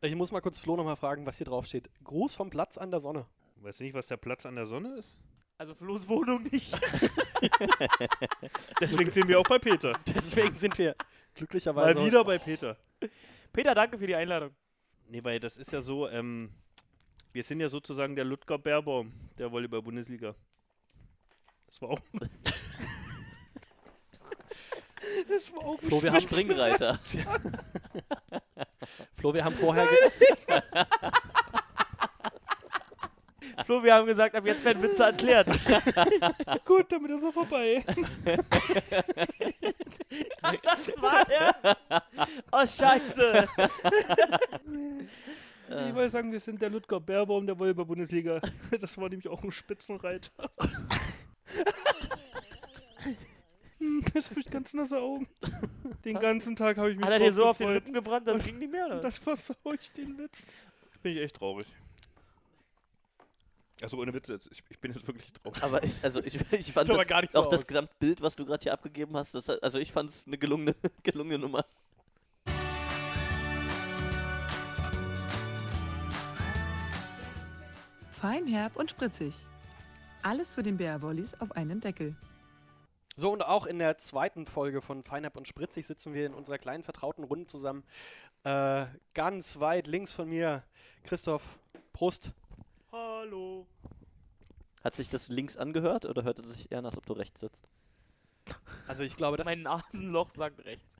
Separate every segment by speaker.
Speaker 1: Ich muss mal kurz Flo nochmal fragen, was hier drauf steht. Gruß vom Platz an der Sonne.
Speaker 2: Weißt du nicht, was der Platz an der Sonne ist?
Speaker 3: Also Flo's Wohnung nicht.
Speaker 2: Deswegen sind wir auch bei Peter.
Speaker 1: Deswegen sind wir glücklicherweise.
Speaker 2: Mal wieder bei Peter.
Speaker 3: Peter, danke für die Einladung.
Speaker 2: Nee, weil das ist ja so, ähm, wir sind ja sozusagen der Ludger Bärbaum der Volleyball-Bundesliga. Das war auch. das war auch
Speaker 1: Flo, wir haben
Speaker 4: Springreiter.
Speaker 1: Flo, wir haben vorher. ge-
Speaker 3: Flo, wir haben gesagt, ab jetzt werden Witze erklärt.
Speaker 2: gut, damit ist er vorbei.
Speaker 3: Das war er. Oh, scheiße.
Speaker 2: Ich wollte sagen, wir sind der Ludger Bärbaum der Volleyball-Bundesliga. Das war nämlich auch ein Spitzenreiter. Jetzt habe ich ganz nasse Augen. Den ganzen Tag habe ich mich
Speaker 3: Hat er dir
Speaker 2: drauf
Speaker 3: so auf den
Speaker 2: gefreut.
Speaker 3: Lippen gebrannt, das ging nicht mehr, oder?
Speaker 2: Das versau ich den Witz. Bin ich echt traurig. Also ohne Witze jetzt. Ich, ich bin jetzt wirklich traurig.
Speaker 4: Aber ich, also ich, ich fand das,
Speaker 1: gar nicht so
Speaker 4: auch das
Speaker 1: aus.
Speaker 4: Gesamtbild, was du gerade hier abgegeben hast, das, also ich fand es eine gelungene, gelungene Nummer.
Speaker 5: Fein, herb und spritzig. Alles zu den Bärwollis auf einem Deckel.
Speaker 1: So, und auch in der zweiten Folge von Feinab und Spritzig sitzen wir in unserer kleinen vertrauten Runde zusammen. Äh, ganz weit links von mir, Christoph Prost.
Speaker 2: Hallo.
Speaker 4: Hat sich das links angehört oder hörte es sich eher an, als ob du rechts sitzt?
Speaker 1: Also ich glaube, das
Speaker 3: Mein Nasenloch sagt rechts.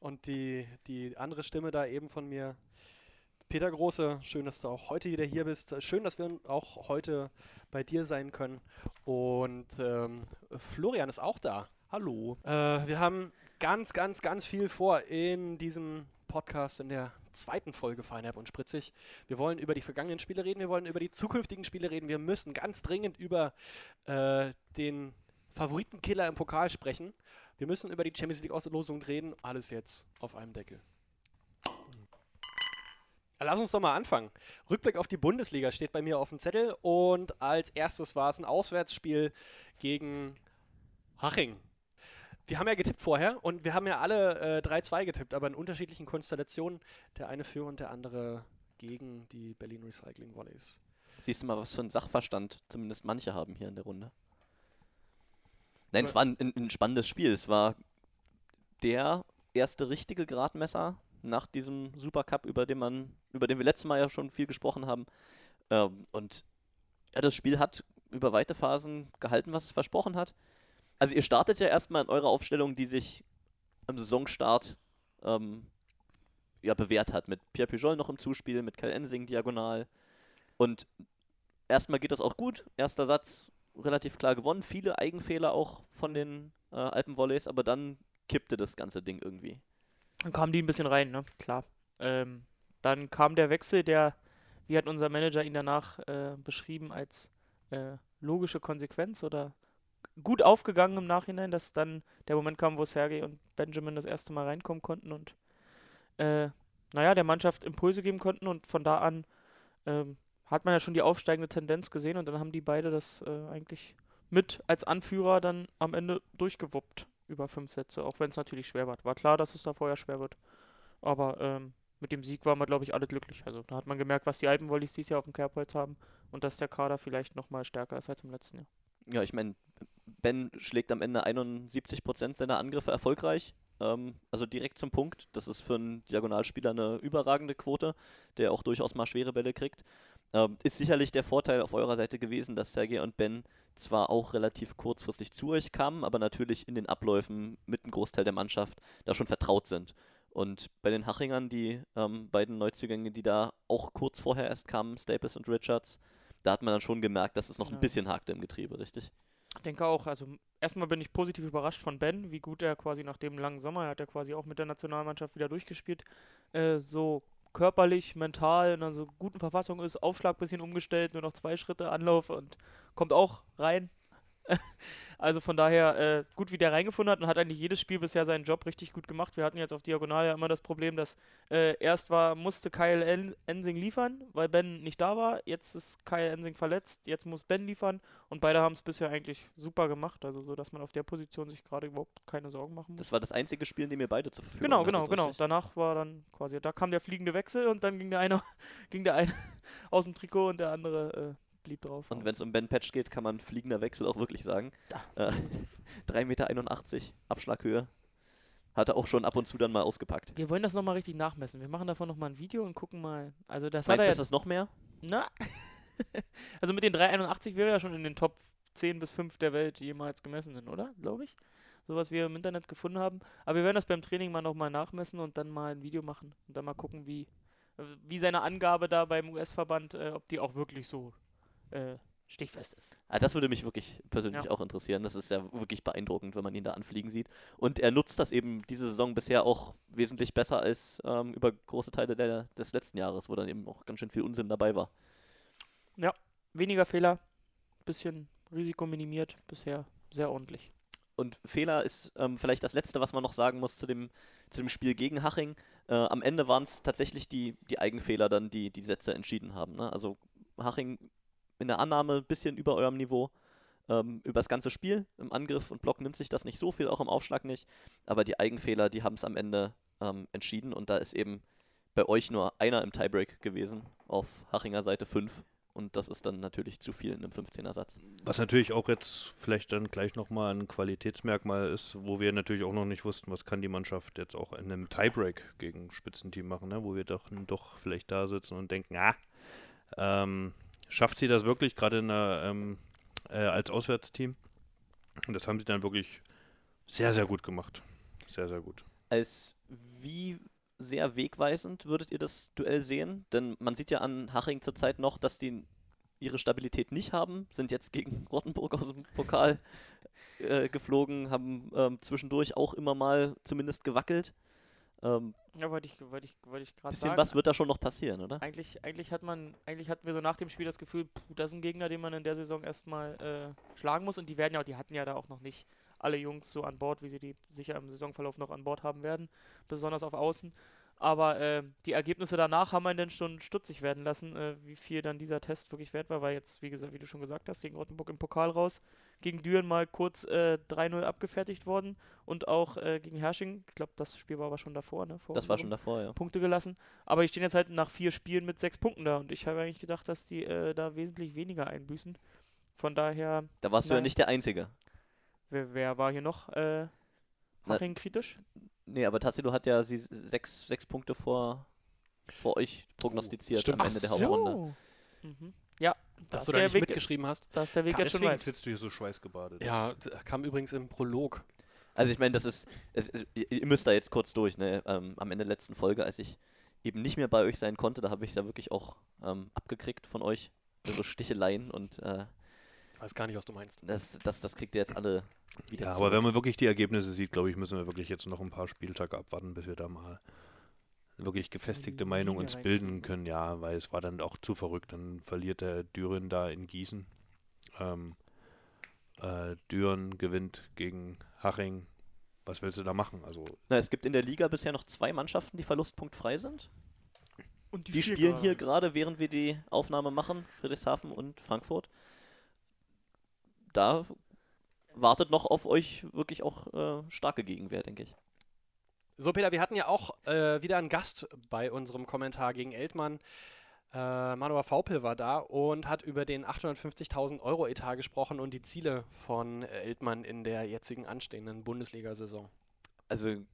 Speaker 1: und die, die andere Stimme da eben von mir, Peter Große, schön, dass du auch heute wieder hier bist. Schön, dass wir auch heute bei dir sein können. Und ähm, Florian ist auch da. Hallo. Äh, wir haben ganz, ganz, ganz viel vor in diesem Podcast, in der zweiten Folge Feinherb und Spritzig. Wir wollen über die vergangenen Spiele reden, wir wollen über die zukünftigen Spiele reden. Wir müssen ganz dringend über äh, den Favoritenkiller im Pokal sprechen. Wir müssen über die Champions League Auslosung reden. Alles jetzt auf einem Deckel. Lass uns doch mal anfangen. Rückblick auf die Bundesliga steht bei mir auf dem Zettel und als erstes war es ein Auswärtsspiel gegen Haching. Wir haben ja getippt vorher und wir haben ja alle äh, 3-2 getippt, aber in unterschiedlichen Konstellationen. Der eine für und der andere gegen die Berlin Recycling Volleys.
Speaker 4: Siehst du mal, was für ein Sachverstand zumindest manche haben hier in der Runde. Nein, es war ein, ein spannendes Spiel. Es war der erste richtige Gradmesser nach diesem Supercup, über den man, über den wir letztes Mal ja schon viel gesprochen haben. Ähm, und ja, das Spiel hat über weite Phasen gehalten, was es versprochen hat. Also ihr startet ja erstmal in eurer Aufstellung, die sich am Saisonstart ähm, ja, bewährt hat. Mit Pierre Pujol noch im Zuspiel, mit Kyle Ensing diagonal. Und erstmal geht das auch gut. Erster Satz relativ klar gewonnen. Viele Eigenfehler auch von den äh, Alpenvolleys, aber dann kippte das ganze Ding irgendwie.
Speaker 3: Dann kamen die ein bisschen rein, ne? Klar. Ähm, dann kam der Wechsel, der, wie hat unser Manager ihn danach äh, beschrieben, als äh, logische Konsequenz oder gut aufgegangen im Nachhinein, dass dann der Moment kam, wo Sergei und Benjamin das erste Mal reinkommen konnten und äh, naja, der Mannschaft Impulse geben konnten und von da an ähm, hat man ja schon die aufsteigende Tendenz gesehen und dann haben die beide das äh, eigentlich mit als Anführer dann am Ende durchgewuppt über fünf Sätze, auch wenn es natürlich schwer war. War klar, dass es da vorher schwer wird. Aber ähm, mit dem Sieg waren wir, glaube ich, alle glücklich. Also da hat man gemerkt, was die Alpenvolleys dieses Jahr auf dem Kerbholz haben und dass der Kader vielleicht nochmal stärker ist als im letzten Jahr.
Speaker 4: Ja, ich meine, Ben schlägt am Ende 71% seiner Angriffe erfolgreich. Ähm, also direkt zum Punkt. Das ist für einen Diagonalspieler eine überragende Quote, der auch durchaus mal schwere Bälle kriegt. Ähm, ist sicherlich der Vorteil auf eurer Seite gewesen, dass Sergei und Ben zwar auch relativ kurzfristig zu euch kamen, aber natürlich in den Abläufen mit einem Großteil der Mannschaft da schon vertraut sind. Und bei den Hachingern, die ähm, beiden Neuzugänge, die da auch kurz vorher erst kamen, Staples und Richards, da hat man dann schon gemerkt, dass es noch ein
Speaker 3: Ja.
Speaker 4: bisschen hakte im Getriebe, richtig?
Speaker 3: Ich denke auch, also erstmal bin ich positiv überrascht von Ben, wie gut er quasi nach dem langen Sommer, er hat ja quasi auch mit der Nationalmannschaft wieder durchgespielt, äh, so körperlich, mental in einer so guten Verfassung ist, Aufschlag bisschen umgestellt, nur noch zwei Schritte Anlauf und kommt auch rein. Also von daher, äh, gut, wie der reingefunden hat und hat eigentlich jedes Spiel bisher seinen Job richtig gut gemacht. Wir hatten jetzt auf Diagonal ja immer das Problem, dass äh, erst war, musste Kyle En Ensing liefern, weil Ben nicht da war. Jetzt ist Kyle Ensing verletzt, jetzt muss Ben liefern und beide haben es bisher eigentlich super gemacht. Also so, dass man auf der Position sich gerade überhaupt keine Sorgen machen muss.
Speaker 4: Das war das einzige Spiel, in dem ihr beide zur Verfügung
Speaker 3: Genau, genau, genau.
Speaker 4: richtig?
Speaker 3: Danach war dann quasi, da kam der fliegende Wechsel und dann ging der eine, ging der eine aus dem Trikot und der andere äh, blieb drauf.
Speaker 4: Und wenn es um Ben Patch geht, kann man fliegender Wechsel auch wirklich sagen.
Speaker 3: Ja.
Speaker 4: Äh, 3,81 Meter, Abschlaghöhe. Hat er auch schon ab und zu dann mal ausgepackt.
Speaker 3: wir wollen das nochmal richtig nachmessen. Wir machen davon nochmal ein Video und gucken mal. Also das hat
Speaker 4: Meinst du, ist das noch mehr?
Speaker 3: Na. also mit den 381 wäre er ja schon in den Top 10 bis 5 der Welt jemals gemessenen, oder? Glaube ich. So was wir im Internet gefunden haben. Aber wir werden das beim Training mal nochmal nachmessen und dann mal ein Video machen. Und dann mal gucken, wie, äh, wie seine Angabe da beim US-Verband, äh, ob die auch wirklich so äh, stichfest ist.
Speaker 4: Ah, das würde mich wirklich persönlich
Speaker 3: Ja.
Speaker 4: auch interessieren. Das ist ja wirklich beeindruckend, wenn man ihn da anfliegen sieht. Und er nutzt das eben diese Saison bisher auch wesentlich besser als ähm, über große Teile der, des letzten Jahres, wo dann eben auch ganz schön viel Unsinn dabei war.
Speaker 3: Weniger Fehler, bisschen Risiko minimiert, bisher sehr ordentlich.
Speaker 4: Und Fehler ist ähm, vielleicht das Letzte, was man noch sagen muss zu dem, zu dem Spiel gegen Haching. Äh, am Ende waren es tatsächlich die, die Eigenfehler dann, die die Sätze entschieden haben. Ne? Also Haching in der Annahme ein bisschen über eurem Niveau. Ähm, über das ganze Spiel. Im Angriff und Block nimmt sich das nicht so viel, auch im Aufschlag nicht. Aber die Eigenfehler, die haben es am Ende ähm, entschieden. Und da ist eben bei euch nur einer im Tiebreak gewesen, auf Hachinger Seite 5. Und das ist dann natürlich zu viel in einem 15er-Satz.
Speaker 2: Was natürlich auch jetzt vielleicht dann gleich nochmal ein Qualitätsmerkmal ist, wo wir natürlich auch noch nicht wussten, was kann die Mannschaft jetzt auch in einem Tiebreak gegen Spitzenteam machen, ne? wo wir doch, doch vielleicht da sitzen und denken, ah, ähm, schafft sie das wirklich gerade ähm, äh, als Auswärtsteam? Und das haben sie dann wirklich sehr, sehr gut gemacht. Sehr, sehr gut.
Speaker 4: als wie sehr wegweisend würdet ihr das Duell sehen? Denn man sieht ja an Haching zurzeit noch, dass die ihre Stabilität nicht haben, sind jetzt gegen Rottenburg aus dem Pokal äh, geflogen, haben ähm, zwischendurch auch immer mal zumindest gewackelt. Ähm,
Speaker 3: Ja, wollte ich, wollte ich, wollte ich gerade
Speaker 4: bisschen
Speaker 3: sagen.
Speaker 4: was wird da schon noch passieren, oder?
Speaker 3: Eigentlich, eigentlich hat man, eigentlich hatten wir so nach dem Spiel das Gefühl, puh, das ist ein Gegner, den man in der Saison erstmal äh, schlagen muss. Und die werden ja, die hatten ja da auch noch nicht alle Jungs so an Bord, wie sie die sicher im Saisonverlauf noch an Bord haben werden, besonders auf Außen. Aber äh, die Ergebnisse danach haben einen dann schon stutzig werden lassen, äh, wie viel dann dieser Test wirklich wert war, weil jetzt, wie gesagt, wie du schon gesagt hast, gegen Rottenburg im Pokal raus, gegen Düren mal kurz äh, 3-0 abgefertigt worden und auch äh, gegen Hersching, ich glaube, das Spiel war aber schon davor, ne? Vor
Speaker 4: Das war schon davor, ja.
Speaker 3: Punkte gelassen. Aber die stehen jetzt halt nach vier Spielen mit sechs Punkten da und ich habe eigentlich gedacht, dass die äh, da wesentlich weniger einbüßen. Von daher,
Speaker 4: Da warst du ja nicht der Einzige.
Speaker 3: wer, wer war hier noch äh,
Speaker 4: Na-
Speaker 3: Haching kritisch?
Speaker 4: Nee, aber Tassilo hat ja sie sechs, sechs Punkte vor, vor euch prognostiziert
Speaker 1: Stimmt.
Speaker 4: am Ende der
Speaker 1: Ach so.
Speaker 4: Hauptrunde.
Speaker 3: Mhm.
Speaker 1: Dass du da nicht
Speaker 3: Weg,
Speaker 1: mitgeschrieben hast.
Speaker 3: da ist der Weg jetzt schon weit.
Speaker 2: sitzt du hier so schweißgebadet.
Speaker 1: Ja, kam übrigens im Prolog.
Speaker 4: Also ich meine, das ist, es, ihr müsst da jetzt kurz durch, ne? Ähm, am Ende der letzten Folge, als ich eben nicht mehr bei euch sein konnte, da habe ich da wirklich auch ähm, abgekriegt von euch, eure Sticheleien und äh,
Speaker 1: Weiß gar nicht, was du meinst.
Speaker 4: das, das, das kriegt ihr jetzt alle wieder
Speaker 2: Ja,
Speaker 4: zurück.
Speaker 2: aber wenn man wirklich die Ergebnisse sieht, glaube ich, müssen wir wirklich jetzt noch ein paar Spieltage abwarten, bis wir da mal wirklich gefestigte
Speaker 3: die
Speaker 2: Meinung uns bilden können. Ja, weil es war dann auch zu verrückt. Dann verliert der Düren da in Gießen. Ähm, äh, Düren gewinnt gegen Haching. Was willst du da machen? Also
Speaker 4: Na, es gibt in der Liga bisher noch zwei Mannschaften, die verlustpunktfrei sind.
Speaker 3: Und
Speaker 4: Die spielen hier gerade, während wir die Aufnahme machen, Friedrichshafen und Frankfurt. Da wartet noch auf euch wirklich auch äh, starke Gegenwehr, denke ich.
Speaker 1: So, Peter, wir hatten ja auch äh, wieder einen Gast bei unserem Kommentar gegen Eltmann. Äh, Manuel Vaupel war da und hat über den 850.000 Euro Etat gesprochen und die Ziele von Eltmann in der jetzigen anstehenden Bundesliga-Saison.
Speaker 4: Also ein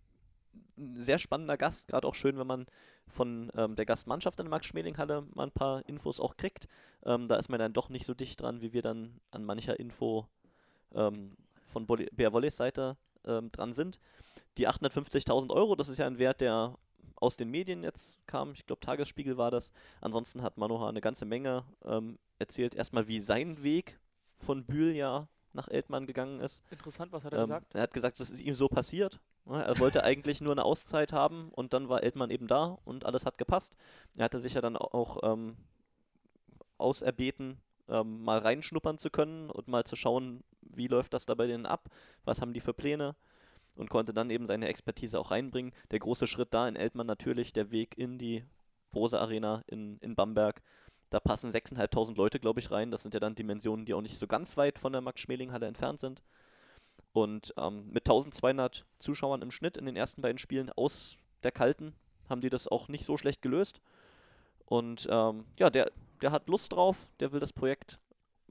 Speaker 4: sehr spannender Gast, gerade auch schön, wenn man von ähm, der Gastmannschaft in der Max-Schmeling-Halle mal ein paar Infos auch kriegt. Ähm, da ist man dann doch nicht so dicht dran, wie wir dann an mancher Info ähm, von Bär Wolleys Seite ähm, dran sind. Die 850.000 Euro, das ist ja ein Wert, der aus den Medien jetzt kam. Ich glaube, Tagesspiegel war das. Ansonsten hat Manoha eine ganze Menge ähm, erzählt. Erstmal, wie sein Weg von Bühl ja nach Eltmann gegangen ist.
Speaker 3: Interessant, was hat er
Speaker 4: Ähm,
Speaker 3: gesagt?
Speaker 4: er hat gesagt, das ist ihm so passiert. Er wollte eigentlich nur eine Auszeit haben und dann war Eltmann eben da und alles hat gepasst. Er hatte sich ja dann au- auch ähm, auserbeten ähm, mal reinschnuppern zu können und mal zu schauen, wie läuft das da bei denen ab, was haben die für Pläne und konnte dann eben seine Expertise auch reinbringen. Der große Schritt da in Eltmann natürlich der Weg in die Bose Arena in, in Bamberg. Da passen 6.500 Leute, glaube ich, rein. Das sind ja dann Dimensionen, die auch nicht so ganz weit von der Max-Schmeling-Halle entfernt sind. Und ähm, mit 1200 Zuschauern im Schnitt in den ersten beiden Spielen aus der Kalten haben die das auch nicht so schlecht gelöst. Und ähm, ja, der, der hat Lust drauf, der will das Projekt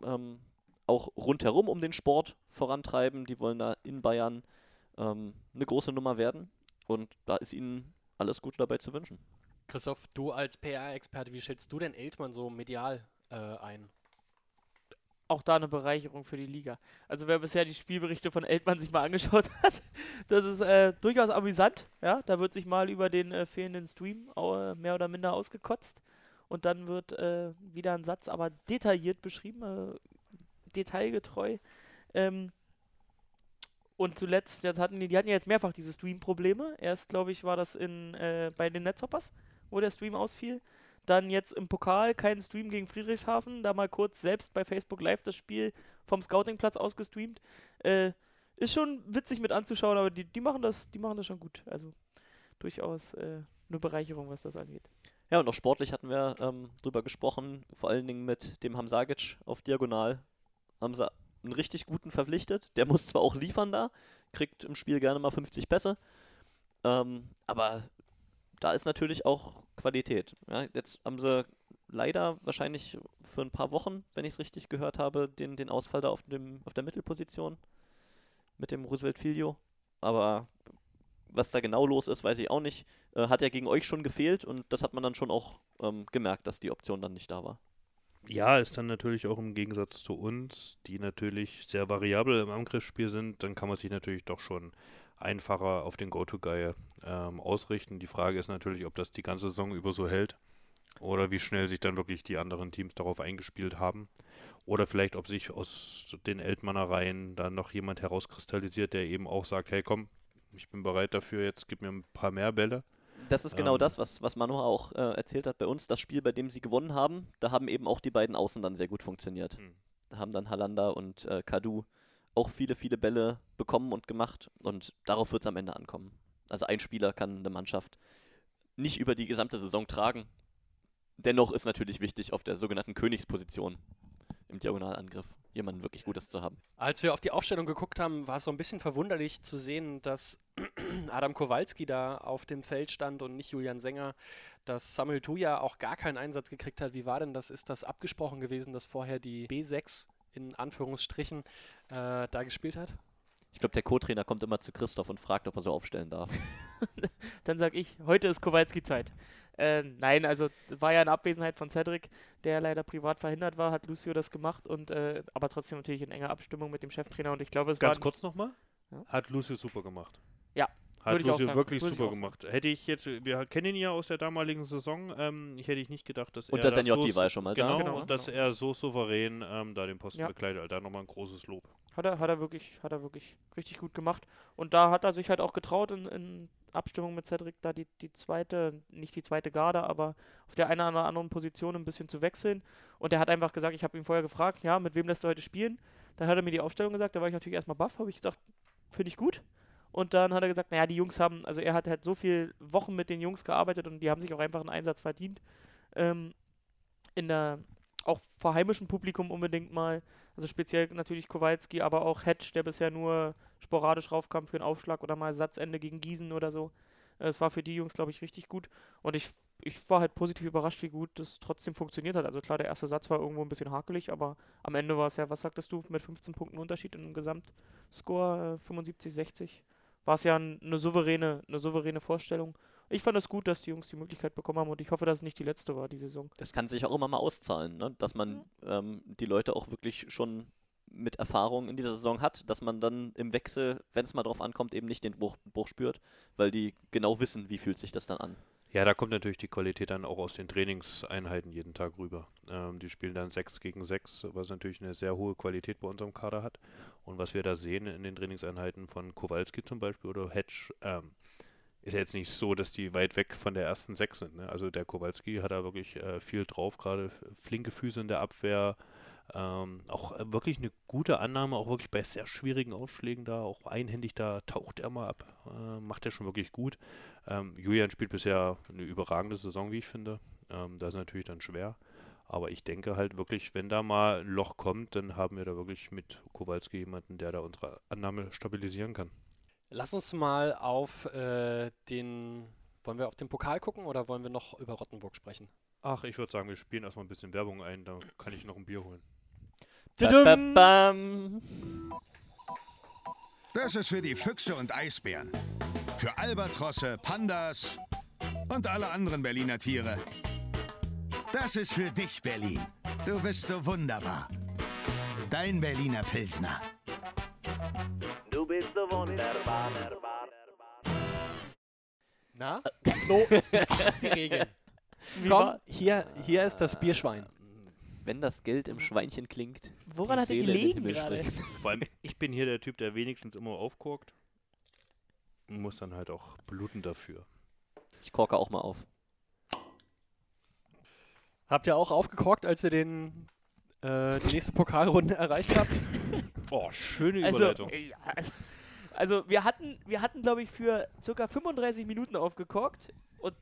Speaker 4: ähm, auch rundherum um den Sport vorantreiben. Die wollen da in Bayern ähm, eine große Nummer werden. Und da ist ihnen alles Gute dabei zu wünschen.
Speaker 1: Christoph, du als PR-Experte, wie schätzt du denn Eltmann so medial äh, ein?
Speaker 3: auch da eine Bereicherung für die Liga. Also wer bisher die Spielberichte von Eltmann sich mal angeschaut hat, das ist äh, durchaus amüsant. Ja, da wird sich mal über den äh, fehlenden Stream äh, mehr oder minder ausgekotzt und dann wird äh, wieder ein Satz, aber detailliert beschrieben, äh, detailgetreu. Ähm, und zuletzt, jetzt hatten die, die hatten ja jetzt mehrfach diese Stream-Probleme. Erst, glaube ich, war das in, äh, bei den Netzhoppers, wo der Stream ausfiel. Dann jetzt im Pokal kein Stream gegen Friedrichshafen. Da mal kurz selbst bei Facebook Live das Spiel vom Scoutingplatz aus gestreamt. Äh, ist schon witzig mit anzuschauen, aber die, die, machen, das, die machen das schon gut. Also durchaus äh, eine Bereicherung, was das angeht.
Speaker 4: Ja, und auch sportlich hatten wir ähm, drüber gesprochen, vor allen Dingen mit dem Hamzagic auf Diagonal. Haben sie einen richtig guten verpflichtet. Der muss zwar auch liefern da, kriegt im Spiel gerne mal 50 Pässe, ähm, aber da ist natürlich auch Qualität. Ja, jetzt haben sie leider wahrscheinlich für ein paar Wochen, wenn ich es richtig gehört habe, den, den Ausfall da auf, dem, auf der Mittelposition mit dem Roosevelt Filio. Aber was da genau los ist, weiß ich auch nicht. Äh, hat ja gegen euch schon gefehlt und das hat man dann schon auch ähm, gemerkt, dass die Option dann nicht da war.
Speaker 2: Ja, ist dann natürlich auch im Gegensatz zu uns, die natürlich sehr variabel im Angriffsspiel sind, dann kann man sich natürlich doch schon einfacher auf den Go-To-Guy ähm, ausrichten. Die Frage ist natürlich, ob das die ganze Saison über so hält oder wie schnell sich dann wirklich die anderen Teams darauf eingespielt haben. Oder vielleicht, ob sich aus den Eltmanner Reihen dann noch jemand herauskristallisiert, der eben auch sagt, hey komm, ich bin bereit dafür, jetzt gib mir ein paar mehr Bälle.
Speaker 4: Das ist genau ähm, das, was, was Manu auch äh, erzählt hat bei uns. Das Spiel, bei dem sie gewonnen haben, da haben eben auch die beiden Außen dann sehr gut funktioniert. Hm. Da haben dann Halanda und äh, Kadu auch viele, viele Bälle bekommen und gemacht und darauf wird es am Ende ankommen. Also ein Spieler kann eine Mannschaft nicht über die gesamte Saison tragen. Dennoch ist natürlich wichtig, auf der sogenannten Königsposition im Diagonalangriff jemanden wirklich Gutes zu haben.
Speaker 1: Als wir auf die Aufstellung geguckt haben, war es so ein bisschen verwunderlich zu sehen, dass Adam Kowalski da auf dem Feld stand und nicht Julian Sänger, dass Samuel Tuja auch gar keinen Einsatz gekriegt hat. Wie war denn das? Ist das abgesprochen gewesen, dass vorher die B6 in Anführungsstrichen äh, da gespielt hat?
Speaker 4: Ich glaube, der Co-Trainer kommt immer zu Christoph und fragt, ob er so aufstellen darf.
Speaker 3: Dann sag ich, heute ist Kowalski Zeit. Äh, nein, also war ja in Abwesenheit von Cedric, der leider privat verhindert war, hat Lucio das gemacht und äh, aber trotzdem natürlich in enger Abstimmung mit dem Cheftrainer und ich glaube, es
Speaker 2: Ganz
Speaker 3: war.
Speaker 2: Ganz kurz nochmal. Ja? Hat Lucio super gemacht.
Speaker 3: Ja,
Speaker 2: hat Lucio wirklich super gemacht. Hätte ich jetzt, wir kennen ihn ja aus der damaligen Saison, ähm, ich hätte ich nicht gedacht, dass
Speaker 4: und
Speaker 2: er.
Speaker 4: Und der Seniotti so, war ja schon mal
Speaker 2: genau,
Speaker 4: da.
Speaker 2: Genau, und dass genau. er so souverän ähm, da den Posten ja. bekleidet. Also da nochmal ein großes Lob.
Speaker 3: Hat er, hat er wirklich, hat er wirklich richtig gut gemacht. Und da hat er sich halt auch getraut, in, in Abstimmung mit Cedric da die, die zweite, nicht die zweite Garde, aber auf der einen oder anderen Position ein bisschen zu wechseln. Und er hat einfach gesagt, ich habe ihn vorher gefragt, ja, mit wem lässt du heute spielen? Dann hat er mir die Aufstellung gesagt, da war ich natürlich erstmal baff, habe ich gesagt, finde ich gut. Und dann hat er gesagt, naja, die Jungs haben, also er hat halt so viele Wochen mit den Jungs gearbeitet und die haben sich auch einfach einen Einsatz verdient. Ähm, in der, auch vor heimischem Publikum unbedingt mal. Also speziell natürlich Kowalski, aber auch Hedge, der bisher nur sporadisch raufkam für einen Aufschlag oder mal Satzende gegen Gießen oder so. Es war für die Jungs, glaube ich, richtig gut. Und ich, ich war halt positiv überrascht, wie gut das trotzdem funktioniert hat. Also klar, der erste Satz war irgendwo ein bisschen hakelig, aber am Ende war es ja, was sagtest du, mit 15 Punkten Unterschied im Gesamtscore äh, 75, 60 war es ja eine souveräne, eine souveräne Vorstellung. Ich fand es gut, dass die Jungs die Möglichkeit bekommen haben und ich hoffe, dass es nicht die letzte war, die Saison.
Speaker 4: Das kann sich auch immer mal auszahlen, ne? dass man mhm. ähm, die Leute auch wirklich schon mit Erfahrung in dieser Saison hat, dass man dann im Wechsel, wenn es mal drauf ankommt, eben nicht den Bruch, Bruch spürt, weil die genau wissen, wie fühlt sich das dann an.
Speaker 2: Ja, da kommt natürlich die Qualität dann auch aus den Trainingseinheiten jeden Tag rüber. Ähm, die spielen dann 6 gegen 6, was natürlich eine sehr hohe Qualität bei unserem Kader hat. Und was wir da sehen in den Trainingseinheiten von Kowalski zum Beispiel oder Hedge, ähm, ist ja jetzt nicht so, dass die weit weg von der ersten 6 sind. Ne? Also der Kowalski hat da wirklich äh, viel drauf, gerade flinke Füße in der Abwehr, Ähm, auch äh, wirklich eine gute Annahme, auch wirklich bei sehr schwierigen Aufschlägen da, auch einhändig da taucht er mal ab, äh, macht er schon wirklich gut. Ähm, Julian spielt bisher eine überragende Saison, wie ich finde. Ähm, das ist natürlich dann schwer. Aber ich denke halt wirklich, wenn da mal ein Loch kommt, dann haben wir da wirklich mit Kowalski jemanden, der da unsere Annahme stabilisieren kann.
Speaker 1: Lass uns mal auf äh, den. Wollen wir auf den Pokal gucken oder wollen wir noch über Rottenburg sprechen?
Speaker 2: Ach, ich würde sagen, wir spielen erstmal ein bisschen Werbung ein, dann kann ich noch ein Bier holen.
Speaker 4: Ba, ba, bam.
Speaker 6: Das ist für die Füchse und Eisbären. Für Albatrosse, Pandas und alle anderen Berliner Tiere. Das ist für dich, Berlin. Du bist so wunderbar. Dein Berliner Pilsner.
Speaker 7: Du bist so wunderbar.
Speaker 1: Na? Flo, du kennst die Regeln.
Speaker 3: Wie
Speaker 1: Komm,
Speaker 3: war-
Speaker 1: hier, hier ist das Bierschwein.
Speaker 4: Wenn das Geld im Schweinchen klingt.
Speaker 3: Woran hat er gelegen gerade?
Speaker 2: Vor allem, ich bin hier der Typ, der wenigstens immer aufguckt. Und muss dann halt auch bluten dafür.
Speaker 4: Ich korke auch mal auf.
Speaker 1: Habt ihr auch aufgekorkt, als ihr den, äh, die nächste Pokalrunde erreicht habt?
Speaker 2: Oh, schöne
Speaker 3: Also,
Speaker 2: Überleitung.
Speaker 3: äh, ja, also, also wir hatten, wir hatten glaube ich, für circa 35 Minuten aufgekorkt und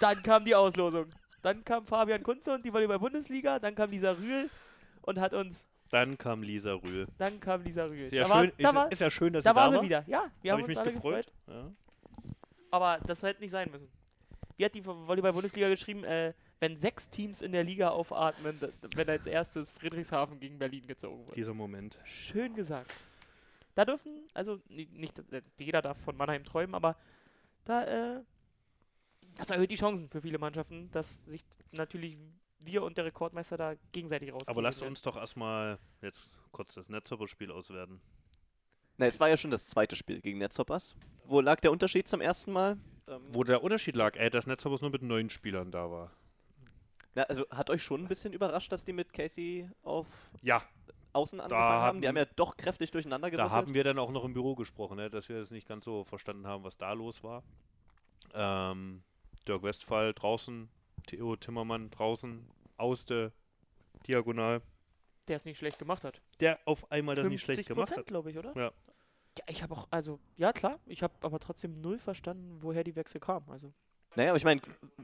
Speaker 3: dann kam die Auslosung. Dann kam Fabian Kunze und die Volleyball-Bundesliga, dann kam Lisa Rühl und hat uns,
Speaker 2: Dann kam Lisa Rühl.
Speaker 3: dann kam Lisa Rühl.
Speaker 2: Ist ja,
Speaker 3: da war,
Speaker 2: schön,
Speaker 3: da
Speaker 2: ist,
Speaker 3: war,
Speaker 2: ist ja schön, dass
Speaker 3: da
Speaker 2: sie
Speaker 3: war
Speaker 2: da
Speaker 3: sie
Speaker 2: war.
Speaker 3: wieder. Ja, wir
Speaker 2: Hab
Speaker 3: haben
Speaker 2: ich
Speaker 3: uns
Speaker 2: mich
Speaker 3: alle
Speaker 2: gefreut.
Speaker 3: gefreut.
Speaker 2: Ja.
Speaker 3: Aber das hätte nicht sein müssen. Wie hat die Volleyball-Bundesliga geschrieben, äh, wenn sechs Teams in der Liga aufatmen, wenn als erstes Friedrichshafen gegen Berlin gezogen wird.
Speaker 2: Dieser Moment.
Speaker 3: Schön gesagt. Da dürfen, also ni- nicht, äh, jeder darf von Mannheim träumen, aber da, äh, das erhöht die Chancen für viele Mannschaften, dass sich natürlich wir und der Rekordmeister da gegenseitig raus.
Speaker 2: Aber lasst uns doch erstmal jetzt kurz das Netzhopper-Spiel auswerten.
Speaker 4: Na, es war ja schon das zweite Spiel gegen Netzhoppers. Wo lag der Unterschied zum ersten Mal? Ähm,
Speaker 2: Wo der Unterschied lag, ey, dass Netzhoppers nur mit neun Spielern da war.
Speaker 4: Na, also hat euch schon ein bisschen überrascht, dass die mit Casey auf
Speaker 2: Ja,
Speaker 4: Außen angefangen haben? Die
Speaker 2: haben-
Speaker 4: haben ja doch kräftig durcheinander
Speaker 2: da
Speaker 4: gewürfelt.
Speaker 2: haben wir dann auch noch im Büro gesprochen, ne, dass wir es nicht ganz so verstanden haben, was da los war. Ähm, Dirk Westphal draußen, Theo Timmermann draußen, Auste, Diagonal.
Speaker 3: Der es nicht schlecht gemacht hat.
Speaker 2: Der auf einmal das nicht schlecht gemacht hat.
Speaker 3: glaube ich, oder?
Speaker 2: Ja.
Speaker 3: Ja, ich habe auch, also, ja klar, ich habe aber trotzdem null verstanden, woher die Wechsel kamen. Also,
Speaker 4: Naja, aber ich meine,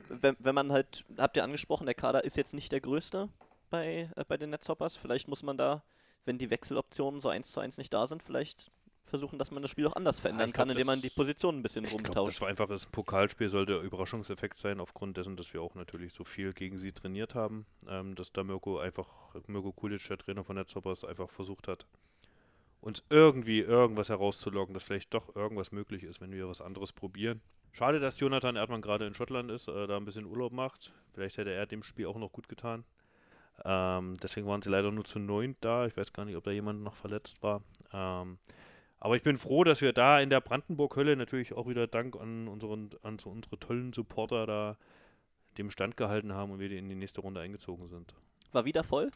Speaker 4: wenn, wenn man halt, habt ihr angesprochen, der Kader ist jetzt nicht der größte bei, äh, bei den Netzhoppers. Vielleicht muss man da, wenn die Wechseloptionen so eins zu eins nicht da sind, vielleicht versuchen, dass man das Spiel auch anders verändern
Speaker 2: glaub,
Speaker 4: kann, indem man die Positionen ein bisschen
Speaker 2: Ich
Speaker 4: rumtauscht.
Speaker 2: das war einfach das Pokalspiel, sollte der Überraschungseffekt sein, aufgrund dessen, dass wir auch natürlich so viel gegen sie trainiert haben, ähm, dass da Mirko einfach, Mirko Kulic, der Trainer von Netzhoppers, einfach versucht hat, uns irgendwie irgendwas herauszulocken, dass vielleicht doch irgendwas möglich ist, wenn wir was anderes probieren. Schade, dass Jonathan Erdmann gerade in Schottland ist, äh, da ein bisschen Urlaub macht. Vielleicht hätte er dem Spiel auch noch gut getan. Ähm, deswegen waren sie leider nur zu neunt da. Ich weiß gar nicht, ob da jemand noch verletzt war. Ähm, aber ich bin froh, dass wir da in der Brandenburg-Hölle natürlich auch wieder Dank an, unseren, an so unsere tollen Supporter da dem Stand gehalten haben und wir in die nächste Runde eingezogen sind.
Speaker 4: War wieder voll?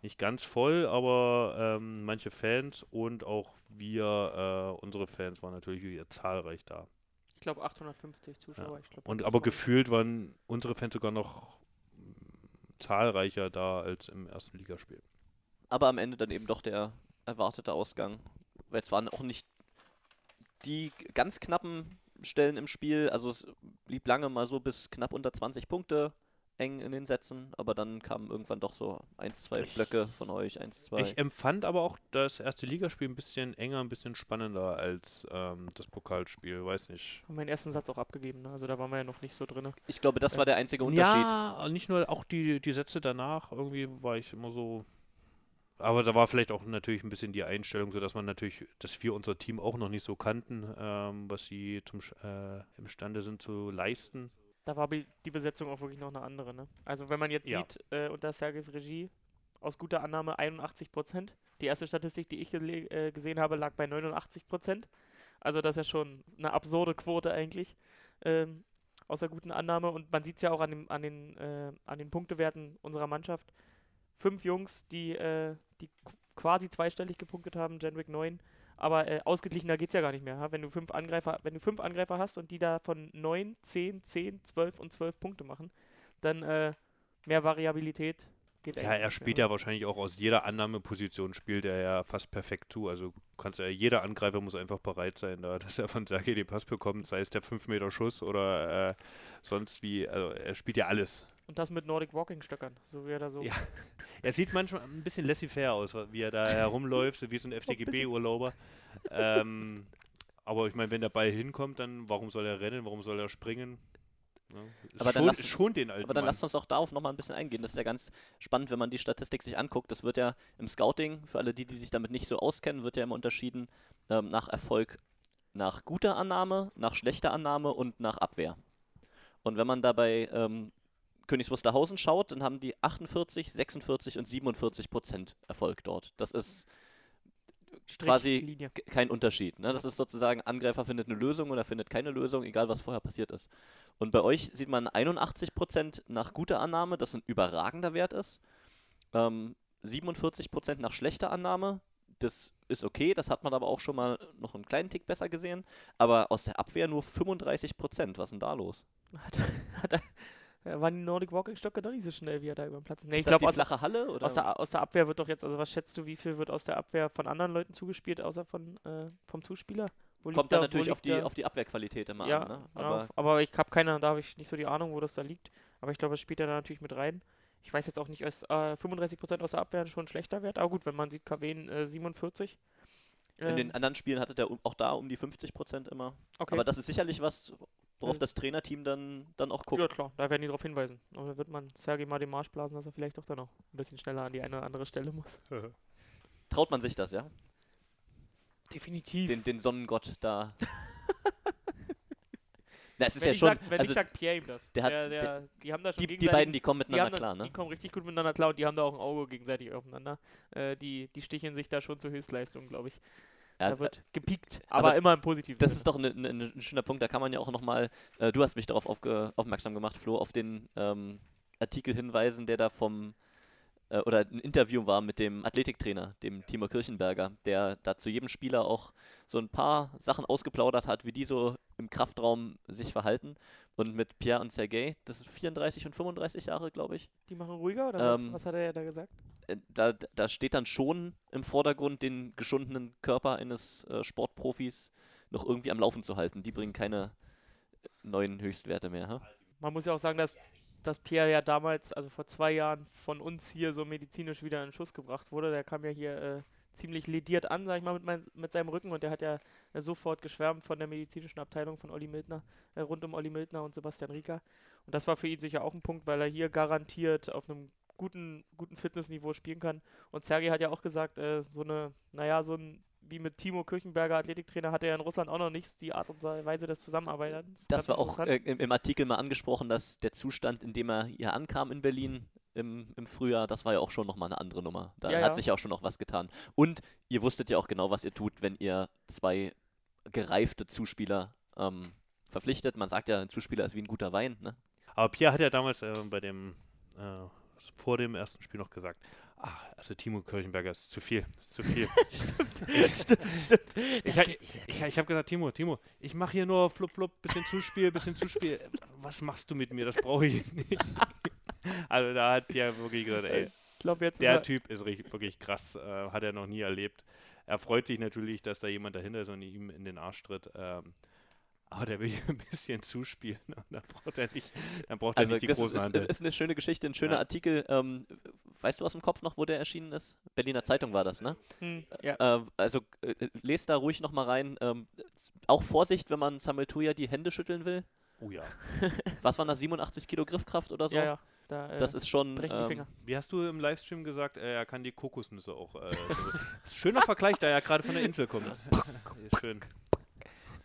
Speaker 2: Nicht ganz voll, aber ähm, manche Fans und auch wir, äh, unsere Fans, waren natürlich wieder zahlreich da.
Speaker 3: Ich glaube 850 Zuschauer. Ich glaub,
Speaker 2: Und aber
Speaker 3: war-
Speaker 2: gefühlt waren unsere Fans sogar noch mm, zahlreicher da als im ersten Ligaspiel.
Speaker 4: Aber am Ende dann eben doch der erwartete Ausgang. Weil es waren auch nicht die ganz knappen Stellen im Spiel. Also es blieb lange mal so bis knapp unter 20 Punkte eng in den Sätzen, aber dann kamen irgendwann doch so eins, zwei Blöcke von euch, eins, zwei.
Speaker 2: Ich empfand aber auch das erste Ligaspiel ein bisschen enger, ein bisschen spannender als ähm, das Pokalspiel. Weiß nicht.
Speaker 3: haben meinen ersten Satz auch abgegeben, ne? also da waren wir ja noch nicht so drin.
Speaker 4: Ich glaube, das war der einzige Unterschied.
Speaker 2: Ja, nicht nur auch die, die Sätze danach. Irgendwie war ich immer so. Aber da war vielleicht auch natürlich ein bisschen die Einstellung, so dass man natürlich, dass wir unser Team auch noch nicht so kannten, ähm, was sie zum, Sch- äh, imstande sind zu leisten.
Speaker 3: Da war die Besetzung auch wirklich noch eine andere. Ne? Also wenn man jetzt
Speaker 2: Ja.
Speaker 3: sieht, äh, unter Sergis Regie, aus guter Annahme 81 Prozent. Die erste Statistik, die ich äh, gesehen habe, lag bei 89 Prozent. Also das ist ja schon eine absurde Quote eigentlich. Ähm, aus der guten Annahme. Und man sieht es ja auch an, dem, an, den, äh, an den Punktewerten unserer Mannschaft. Fünf Jungs, die, äh, die qu- quasi zweistellig gepunktet haben, Genwick 9. Aber äh, ausgeglichener geht es ja gar nicht mehr. Ha? Wenn, du fünf Angreifer, wenn du fünf Angreifer hast und die da von 9, 10, 10, 12 und 12 Punkte machen, dann äh, mehr Variabilität geht
Speaker 2: Ja, er spielt
Speaker 3: mehr.
Speaker 2: ja wahrscheinlich auch aus jeder Annahmeposition spielt er ja fast perfekt zu. Also kannst ja, jeder Angreifer muss einfach bereit sein, da, dass er von Sergei den Pass bekommt, sei es der 5 Meter Schuss oder äh, sonst wie. Also er spielt ja alles.
Speaker 3: Und das mit Nordic Walking Stöckern, so wie er da so.
Speaker 2: Ja. Er sieht manchmal ein bisschen laissez-faire aus, wie er da herumläuft, so wie so ein FDGB-Urlauber. ähm, aber ich meine, wenn der Ball hinkommt, dann warum soll er rennen, warum soll er springen? Ja,
Speaker 4: Aber dann
Speaker 2: schont,
Speaker 4: lass-
Speaker 2: es schont den alten
Speaker 4: Aber dann
Speaker 2: Mann.
Speaker 4: lasst uns auch darauf nochmal ein bisschen eingehen. Das ist ja ganz spannend, wenn man die Statistik sich anguckt. Das wird ja im Scouting, für alle die, die sich damit nicht so auskennen, wird ja immer unterschieden ähm, nach Erfolg, nach guter Annahme, nach schlechter Annahme und nach Abwehr. Und wenn man dabei ähm, Königs Wusterhausen schaut, dann haben die 48, 46 und 47 Prozent Erfolg dort. Das ist quasi
Speaker 3: Strichlinie.
Speaker 4: k- kein Unterschied. Ne? Das ist sozusagen, Angreifer findet eine Lösung oder findet keine Lösung, egal was vorher passiert ist. Und bei euch sieht man 81% nach guter Annahme, das ein überragender Wert ist. Ähm, 47% nach schlechter Annahme, das ist okay, das hat man aber auch schon mal noch einen kleinen Tick besser gesehen. Aber aus der Abwehr nur 35%, was ist denn da los?
Speaker 3: Hat, hat waren die Nordic Walking Stöcke doch nicht so schnell, wie er da über den Platz. Nee, ich
Speaker 4: ist das
Speaker 3: glaube, aus,
Speaker 4: flache Halle? Oder?
Speaker 3: aus, der, aus der Abwehr wird doch jetzt, also was schätzt du, wie viel wird aus der Abwehr von anderen Leuten zugespielt, außer von äh, vom Zuspieler? Wo
Speaker 4: Kommt dann
Speaker 3: da-
Speaker 4: natürlich auf die,
Speaker 3: da-
Speaker 4: auf die Abwehrqualität immer
Speaker 3: ja,
Speaker 4: an. Ne?
Speaker 3: ja,
Speaker 4: Aber
Speaker 3: aber ich habe keine, da habe ich nicht so die Ahnung, wo das da liegt. Aber ich glaube, es spielt ja da natürlich mit rein. Ich weiß jetzt auch nicht, ist äh, 35% aus der Abwehr schon ein schlechter Wert. Aber gut, wenn man sieht, KW äh, 47.
Speaker 4: in
Speaker 3: Ähm,
Speaker 4: den anderen Spielen hatte der auch da um die 50% immer.
Speaker 3: okay.
Speaker 4: Aber das ist sicherlich was, worauf
Speaker 3: Äh,
Speaker 4: das Trainerteam dann, dann auch guckt.
Speaker 3: Ja, klar, da werden die darauf hinweisen. Aber da wird man Sergei mal den Marsch blasen, dass er vielleicht doch dann noch ein bisschen schneller an die eine oder andere Stelle muss.
Speaker 4: Traut man sich das, ja?
Speaker 3: Definitiv.
Speaker 4: Den, den Sonnengott da. Na, es ist
Speaker 3: wenn
Speaker 4: ja
Speaker 3: ich
Speaker 4: schon.
Speaker 3: sag, wenn
Speaker 4: also
Speaker 3: ich sag Pierre ihm das.
Speaker 4: der hat-
Speaker 3: der, der, die haben da schon
Speaker 4: die, die beiden, die kommen
Speaker 3: die,
Speaker 4: miteinander
Speaker 3: da,
Speaker 4: klar, ne?
Speaker 3: die kommen richtig gut miteinander klar und die haben da auch ein Auge gegenseitig aufeinander. Äh, die, die sticheln sich da schon zur Höchstleistung, glaube ich.
Speaker 4: Ja,
Speaker 3: da wird gepiekt,
Speaker 4: aber
Speaker 3: aber, immer im Positiven.
Speaker 4: das
Speaker 3: Sinne.
Speaker 4: ist doch ein ne, ne, ein schöner Punkt, da kann man ja auch nochmal, äh, du hast mich darauf aufge, aufmerksam gemacht, Flo, auf den ähm, Artikel hinweisen, der da vom, äh, oder ein Interview war mit dem Athletiktrainer, dem Timo Kirchenberger, der da zu jedem Spieler auch so ein paar Sachen ausgeplaudert hat, wie die so im Kraftraum sich verhalten. Und mit Pierre und Sergei, das ist 34 und 35 Jahre, glaube ich,
Speaker 3: Die machen ruhiger oder
Speaker 4: Ähm,
Speaker 3: was, was hat er da gesagt?
Speaker 4: äh, da, da steht dann schon im Vordergrund, den geschundenen Körper eines äh, Sportprofis noch irgendwie am Laufen zu halten. Die bringen keine neuen Höchstwerte mehr. Ha?
Speaker 3: Man muss ja auch sagen, dass, dass Pierre ja damals, also vor zwei Jahren, von uns hier so medizinisch wieder in Schuss gebracht wurde. Der kam ja hier äh, ziemlich lediert an, sag ich mal, mit, mein, mit seinem Rücken und der hat ja äh, sofort geschwärmt von der medizinischen Abteilung von Olli Mildner, äh, rund um Olli Mildner und Sebastian Rieker. Und das war für ihn sicher auch ein Punkt, weil er hier garantiert auf einem guten, guten Fitnessniveau spielen kann. Und Sergei hat ja auch gesagt, äh, so eine, naja, so ein wie mit Timo Kirchenberger, Athletiktrainer, hatte er in Russland auch noch nicht die Art und Weise des Zusammenarbeitens.
Speaker 4: Das
Speaker 3: Ganz
Speaker 4: war auch äh, im, im Artikel mal angesprochen, dass der Zustand, in dem er hier ankam in Berlin im, im Frühjahr, das war ja auch schon nochmal eine andere Nummer. Da
Speaker 3: Ja,
Speaker 4: hat
Speaker 3: ja.
Speaker 4: sich ja auch schon noch was getan. Und ihr wusstet ja auch genau, was ihr tut, wenn ihr zwei gereifte Zuspieler ähm, verpflichtet. Man sagt ja, ein Zuspieler ist wie ein guter Wein. Ne?
Speaker 2: Aber Pierre hat ja damals äh, bei dem, äh, vor dem ersten Spiel noch gesagt, ah, also Timo Kirchenberger ist zu viel, ist zu viel.
Speaker 3: stimmt, stimmt.
Speaker 2: Ich,
Speaker 3: Das
Speaker 2: ha-
Speaker 3: geht-
Speaker 2: ich, ich habe gesagt, Timo, Timo, ich mache hier nur flup, flup, bisschen Zuspiel, bisschen Zuspiel. Was machst du mit mir? Das brauche ich nicht. Also da hat Pierre wirklich gesagt, ey,
Speaker 3: Ich ist
Speaker 2: der
Speaker 3: er,
Speaker 2: Typ ist wirklich krass, äh, hat er noch nie erlebt. Er freut sich natürlich, dass da jemand dahinter ist und ihm in den Arsch tritt. Ähm, aber der will hier ein bisschen zuspielen und dann braucht er nicht, dann braucht er
Speaker 4: Also
Speaker 2: nicht die
Speaker 4: das
Speaker 2: großen
Speaker 4: ist,
Speaker 2: Handel.
Speaker 4: ist eine schöne Geschichte, ein schöner
Speaker 2: Ja.
Speaker 4: Artikel. Ähm, weißt du aus dem Kopf noch, wo der erschienen ist? Berliner Zeitung war das, ne?
Speaker 3: hm, ja.
Speaker 4: Äh, also äh, lest da ruhig nochmal rein. Ähm, auch Vorsicht, wenn man Samuel Tuya die Hände schütteln will.
Speaker 2: Oh ja.
Speaker 4: Was waren das, 87 Kilo Griffkraft oder so?
Speaker 3: ja, ja. Da, äh,
Speaker 4: Das ist schon. Ähm,
Speaker 3: Finger.
Speaker 2: Wie hast du im Livestream gesagt, äh, er kann die Kokosnüsse auch. Äh, so- Schöner Vergleich, da er gerade von der Insel kommt. Schön.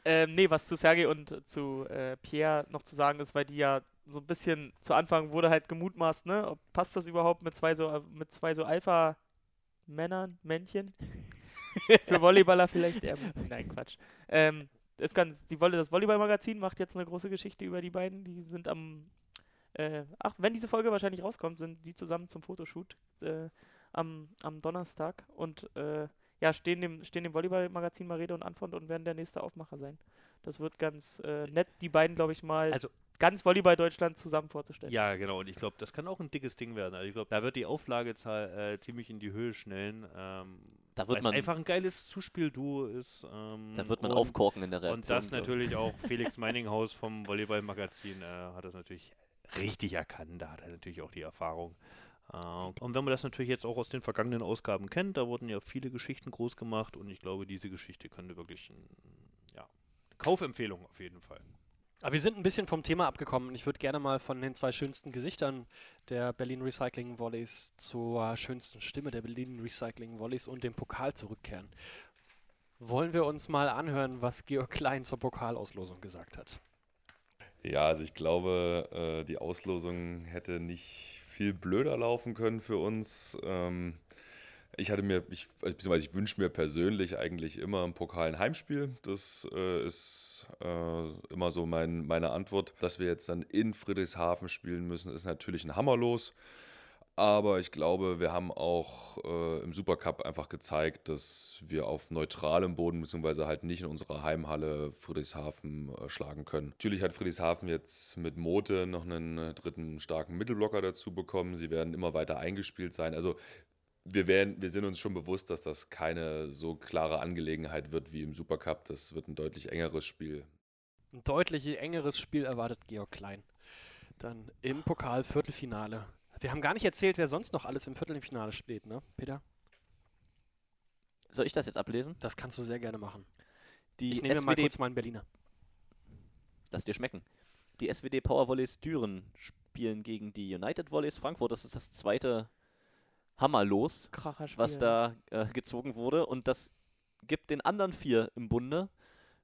Speaker 3: Ähm, nee, was zu Sergei und zu äh, Pierre noch zu sagen ist, weil die ja so ein bisschen zu Anfang wurde halt gemutmaßt, ne? Ob, passt das überhaupt mit zwei so mit zwei so Alpha-Männern, Männchen? Für Volleyballer vielleicht eher. Nein, Quatsch. Ähm, ist ganz, die Wolle, das Volleyball-Magazin macht jetzt eine große Geschichte über die beiden. Die sind am äh, ach, wenn diese Folge wahrscheinlich rauskommt, sind die zusammen zum Fotoshoot äh, am, am Donnerstag und äh, ja, stehen dem, stehen dem Volleyball-Magazin mal Rede und Antwort und werden der nächste Aufmacher sein. Das wird ganz äh, nett, die beiden, glaube ich, mal
Speaker 2: Also,
Speaker 3: ganz Volleyball Deutschland zusammen vorzustellen.
Speaker 2: Ja, genau. Und ich glaube, das kann auch ein dickes Ding werden. Also ich glaube, da wird die Auflagezahl äh, ziemlich in die Höhe schnellen. Ähm,
Speaker 4: Da wird man,
Speaker 2: einfach ein geiles Zuspielduo ist. Ähm,
Speaker 4: da wird man
Speaker 2: und,
Speaker 4: aufkorken in der Reaktion.
Speaker 2: Und das natürlich auch Felix Meininghaus vom Volleyball-Magazin äh, hat das natürlich richtig erkannt. Da hat er natürlich auch die Erfahrung. Äh, und wenn man das natürlich jetzt auch aus den vergangenen Ausgaben kennt, da wurden ja viele Geschichten groß gemacht und ich glaube, diese Geschichte könnte wirklich ein, ja, eine Kaufempfehlung auf jeden Fall.
Speaker 1: Aber wir sind ein bisschen vom Thema abgekommen. Ich würde gerne mal von den zwei schönsten Gesichtern der Berlin Recycling Volleys zur schönsten Stimme der Berlin Recycling Volleys und dem Pokal zurückkehren. Wollen wir uns mal anhören, was Georg Klein zur Pokalauslosung gesagt hat?
Speaker 8: Ja, also ich glaube, äh, die Auslosung hätte nicht viel blöder laufen können für uns. Ähm, ich hatte mir, ich, beziehungsweise ich wünsche mir persönlich eigentlich immer im Pokal ein Heimspiel. Das äh, ist äh, immer so mein, meine Antwort. Dass wir jetzt dann in Friedrichshafen spielen müssen, ist natürlich ein Hammerlos. Aber ich glaube, wir haben auch äh, im Supercup einfach gezeigt, dass wir auf neutralem Boden, beziehungsweise halt nicht in unserer Heimhalle Friedrichshafen äh, schlagen können. Natürlich hat Friedrichshafen jetzt mit Mote noch einen äh, dritten starken Mittelblocker dazu bekommen. Sie werden immer weiter eingespielt sein. Also wir, werden, wir sind uns schon bewusst, dass das keine so klare Angelegenheit wird wie im Supercup. Das wird ein deutlich engeres Spiel.
Speaker 1: Ein deutlich engeres Spiel erwartet Georg Klein. Dann im Pokal-Viertelfinale. Wir haben gar nicht erzählt, wer sonst noch alles im Viertelfinale spielt, ne, Peter?
Speaker 4: Soll ich das jetzt ablesen?
Speaker 1: Das kannst du sehr gerne machen.
Speaker 4: Die
Speaker 1: ich nehme mir mal
Speaker 4: SWD
Speaker 1: kurz meinen Berliner.
Speaker 4: Lass dir schmecken. Die SWD Power Volleys Düren spielen gegen die United Volleys Frankfurt. Das ist das zweite Hammerlos, was da äh, gezogen wurde. Und das gibt den anderen vier im Bunde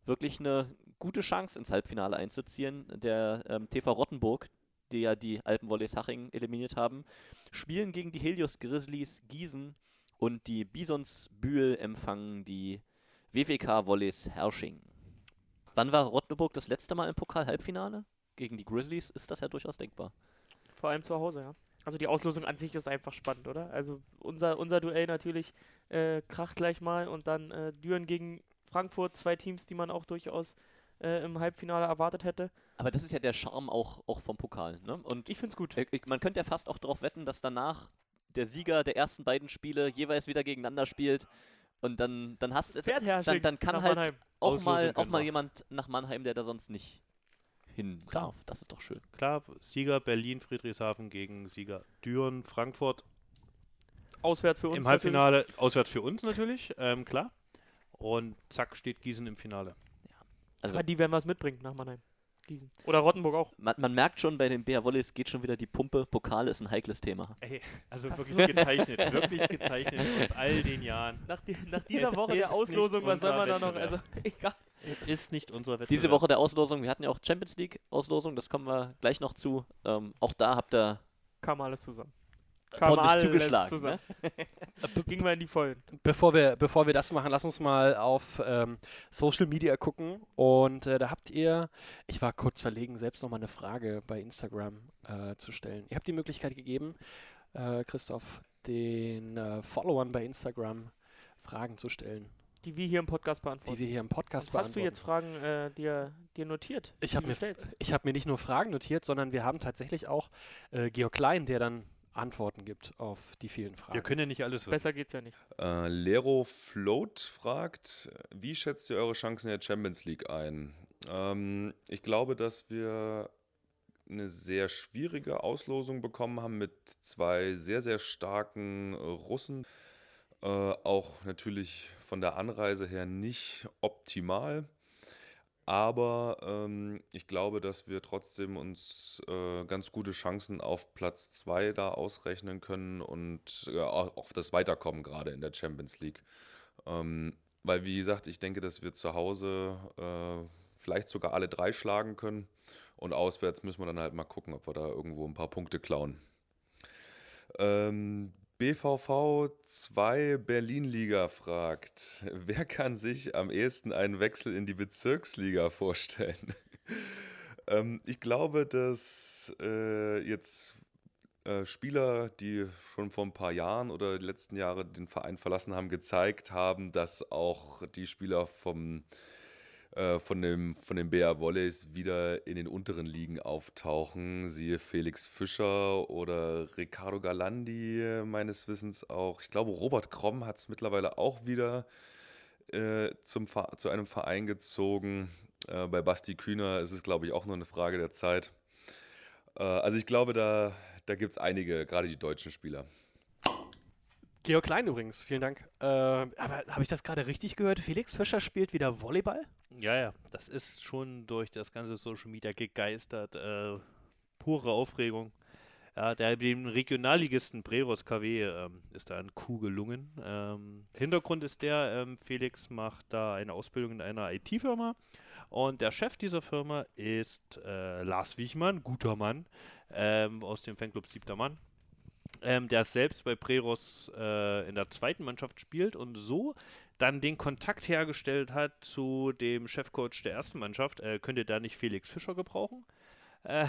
Speaker 4: wirklich eine gute Chance, ins Halbfinale einzuziehen. Der ähm, TV Rottenburg, die ja die Alpenvolleys Haching eliminiert haben, spielen gegen die Helios Grizzlies Gießen und die Bisons Bühl empfangen die WWK Volleys Hersching. Wann war Rottenburg das letzte Mal im Pokal-Halbfinale? Gegen die Grizzlies ist das ja durchaus denkbar.
Speaker 3: Vor allem zu Hause, ja. Also die Auslosung an sich ist einfach spannend, oder? Also unser, unser Duell natürlich äh, kracht gleich mal und dann äh, Düren gegen Frankfurt, zwei Teams, die man auch durchaus äh, im Halbfinale erwartet hätte.
Speaker 4: Aber das ist ja der Charme auch, auch vom Pokal. Ne? Und
Speaker 3: Ich finde es gut.
Speaker 4: äh, ich- man könnte ja fast auch darauf wetten, dass danach der Sieger der ersten beiden Spiele jeweils wieder gegeneinander spielt. Und dann, dann hast du
Speaker 3: Herrsching
Speaker 4: dann, dann kann halt
Speaker 3: Mannheim.
Speaker 4: auch mal, auch mal jemand nach Mannheim, der da sonst nicht hin darf. Das ist doch schön.
Speaker 2: Klar, Sieger Berlin, Friedrichshafen gegen Sieger Düren, Frankfurt.
Speaker 3: Auswärts für uns.
Speaker 2: Im Halbfinale auswärts für uns natürlich, ähm, klar. Und zack steht Gießen im Finale.
Speaker 4: Also
Speaker 3: Aber die werden was mitbringen nach Mannheim. Gießen. Oder Rottenburg auch.
Speaker 4: man, man merkt schon, bei den BR Volleys geht schon wieder die Pumpe. Pokal ist ein heikles Thema.
Speaker 2: Ey, also wirklich gezeichnet, wirklich gezeichnet aus all den Jahren.
Speaker 3: Nach, die, nach dieser
Speaker 2: Es
Speaker 3: Woche der Auslosung, was soll man da noch? Also, egal.
Speaker 2: Es ist nicht unser Wettbewerb.
Speaker 4: Diese Woche der Auslosung, wir hatten ja auch Champions League Auslosung, das kommen wir gleich noch zu. Ähm, auch da habt ihr
Speaker 3: Kam alles zusammen.
Speaker 4: Ordentlich zugeschlagen.
Speaker 3: zusammen.
Speaker 4: Ne?
Speaker 3: Ging mal in die Vollen.
Speaker 1: Bevor wir, bevor wir das machen, lass uns mal auf ähm, Social Media gucken. Und äh, da habt ihr, ich war kurz verlegen, selbst noch mal eine Frage bei Instagram äh, zu stellen. Ihr habt die Möglichkeit gegeben, äh, Christoph, den äh, Followern bei Instagram Fragen zu stellen,
Speaker 3: Die wir hier im Podcast
Speaker 1: die
Speaker 3: beantworten.
Speaker 1: wir hier im Podcast
Speaker 3: Hast du
Speaker 1: beantworten.
Speaker 3: jetzt Fragen äh, dir, dir notiert?
Speaker 1: Ich
Speaker 3: die
Speaker 1: habe mir, ich hab mir nicht nur Fragen notiert, sondern wir haben tatsächlich auch äh, Georg Klein, der dann Antworten gibt auf die vielen Fragen.
Speaker 2: Wir können ja nicht alles wissen.
Speaker 3: Besser geht's ja nicht.
Speaker 8: Äh, Lero Float fragt, wie schätzt ihr eure Chancen in der Champions League ein? Ähm, ich glaube, dass wir eine sehr schwierige Auslosung bekommen haben mit zwei sehr, sehr starken Russen. Äh, auch natürlich von der Anreise her nicht optimal. Aber ähm, ich glaube, dass wir trotzdem uns äh, ganz gute Chancen auf Platz 2 da ausrechnen können und äh, auch auf das Weiterkommen gerade in der Champions League. Ähm, weil, wie gesagt, ich denke, dass wir zu Hause äh, vielleicht sogar alle drei schlagen können. Und auswärts müssen wir dann halt mal gucken, ob wir da irgendwo ein paar Punkte klauen. Ähm, BVV 2 Berlin-Liga fragt, wer kann sich am ehesten einen Wechsel in die Bezirksliga vorstellen? ähm, ich glaube, dass äh, jetzt äh, Spieler, die schon vor ein paar Jahren oder die letzten Jahre den Verein verlassen haben, gezeigt haben, dass auch die Spieler vom äh, von, dem, von den BR Volleys wieder in den unteren Ligen auftauchen. Siehe Felix Fischer oder Riccardo Galandi meines Wissens auch. Ich glaube, Robert Kromm hat es mittlerweile auch wieder äh, zum, zu einem Verein gezogen. Äh, bei Basti Kühner ist es, glaube ich, auch nur eine Frage der Zeit. Äh, also ich glaube, da, da gibt es einige, gerade die deutschen Spieler.
Speaker 1: Georg Klein übrigens, vielen Dank. Äh, aber habe ich das gerade richtig gehört? Felix Fischer spielt wieder Volleyball?
Speaker 2: Ja, ja, das ist schon durch das ganze Social Media gegeistert. Äh, pure Aufregung. Ja, der, dem Regionalligisten Breros KW ähm, ist da ein Coup gelungen. Ähm, Hintergrund ist der, ähm, Felix macht da eine Ausbildung in einer IT-Firma und der Chef dieser Firma ist äh, Lars Wiechmann, guter Mann, ähm, aus dem Fanclub Siebter Mann. Ähm, der selbst bei Preros äh, in der zweiten Mannschaft spielt und so dann den Kontakt hergestellt hat zu dem Chefcoach der ersten Mannschaft. Äh, könnt ihr da nicht Felix Fischer gebrauchen? Äh,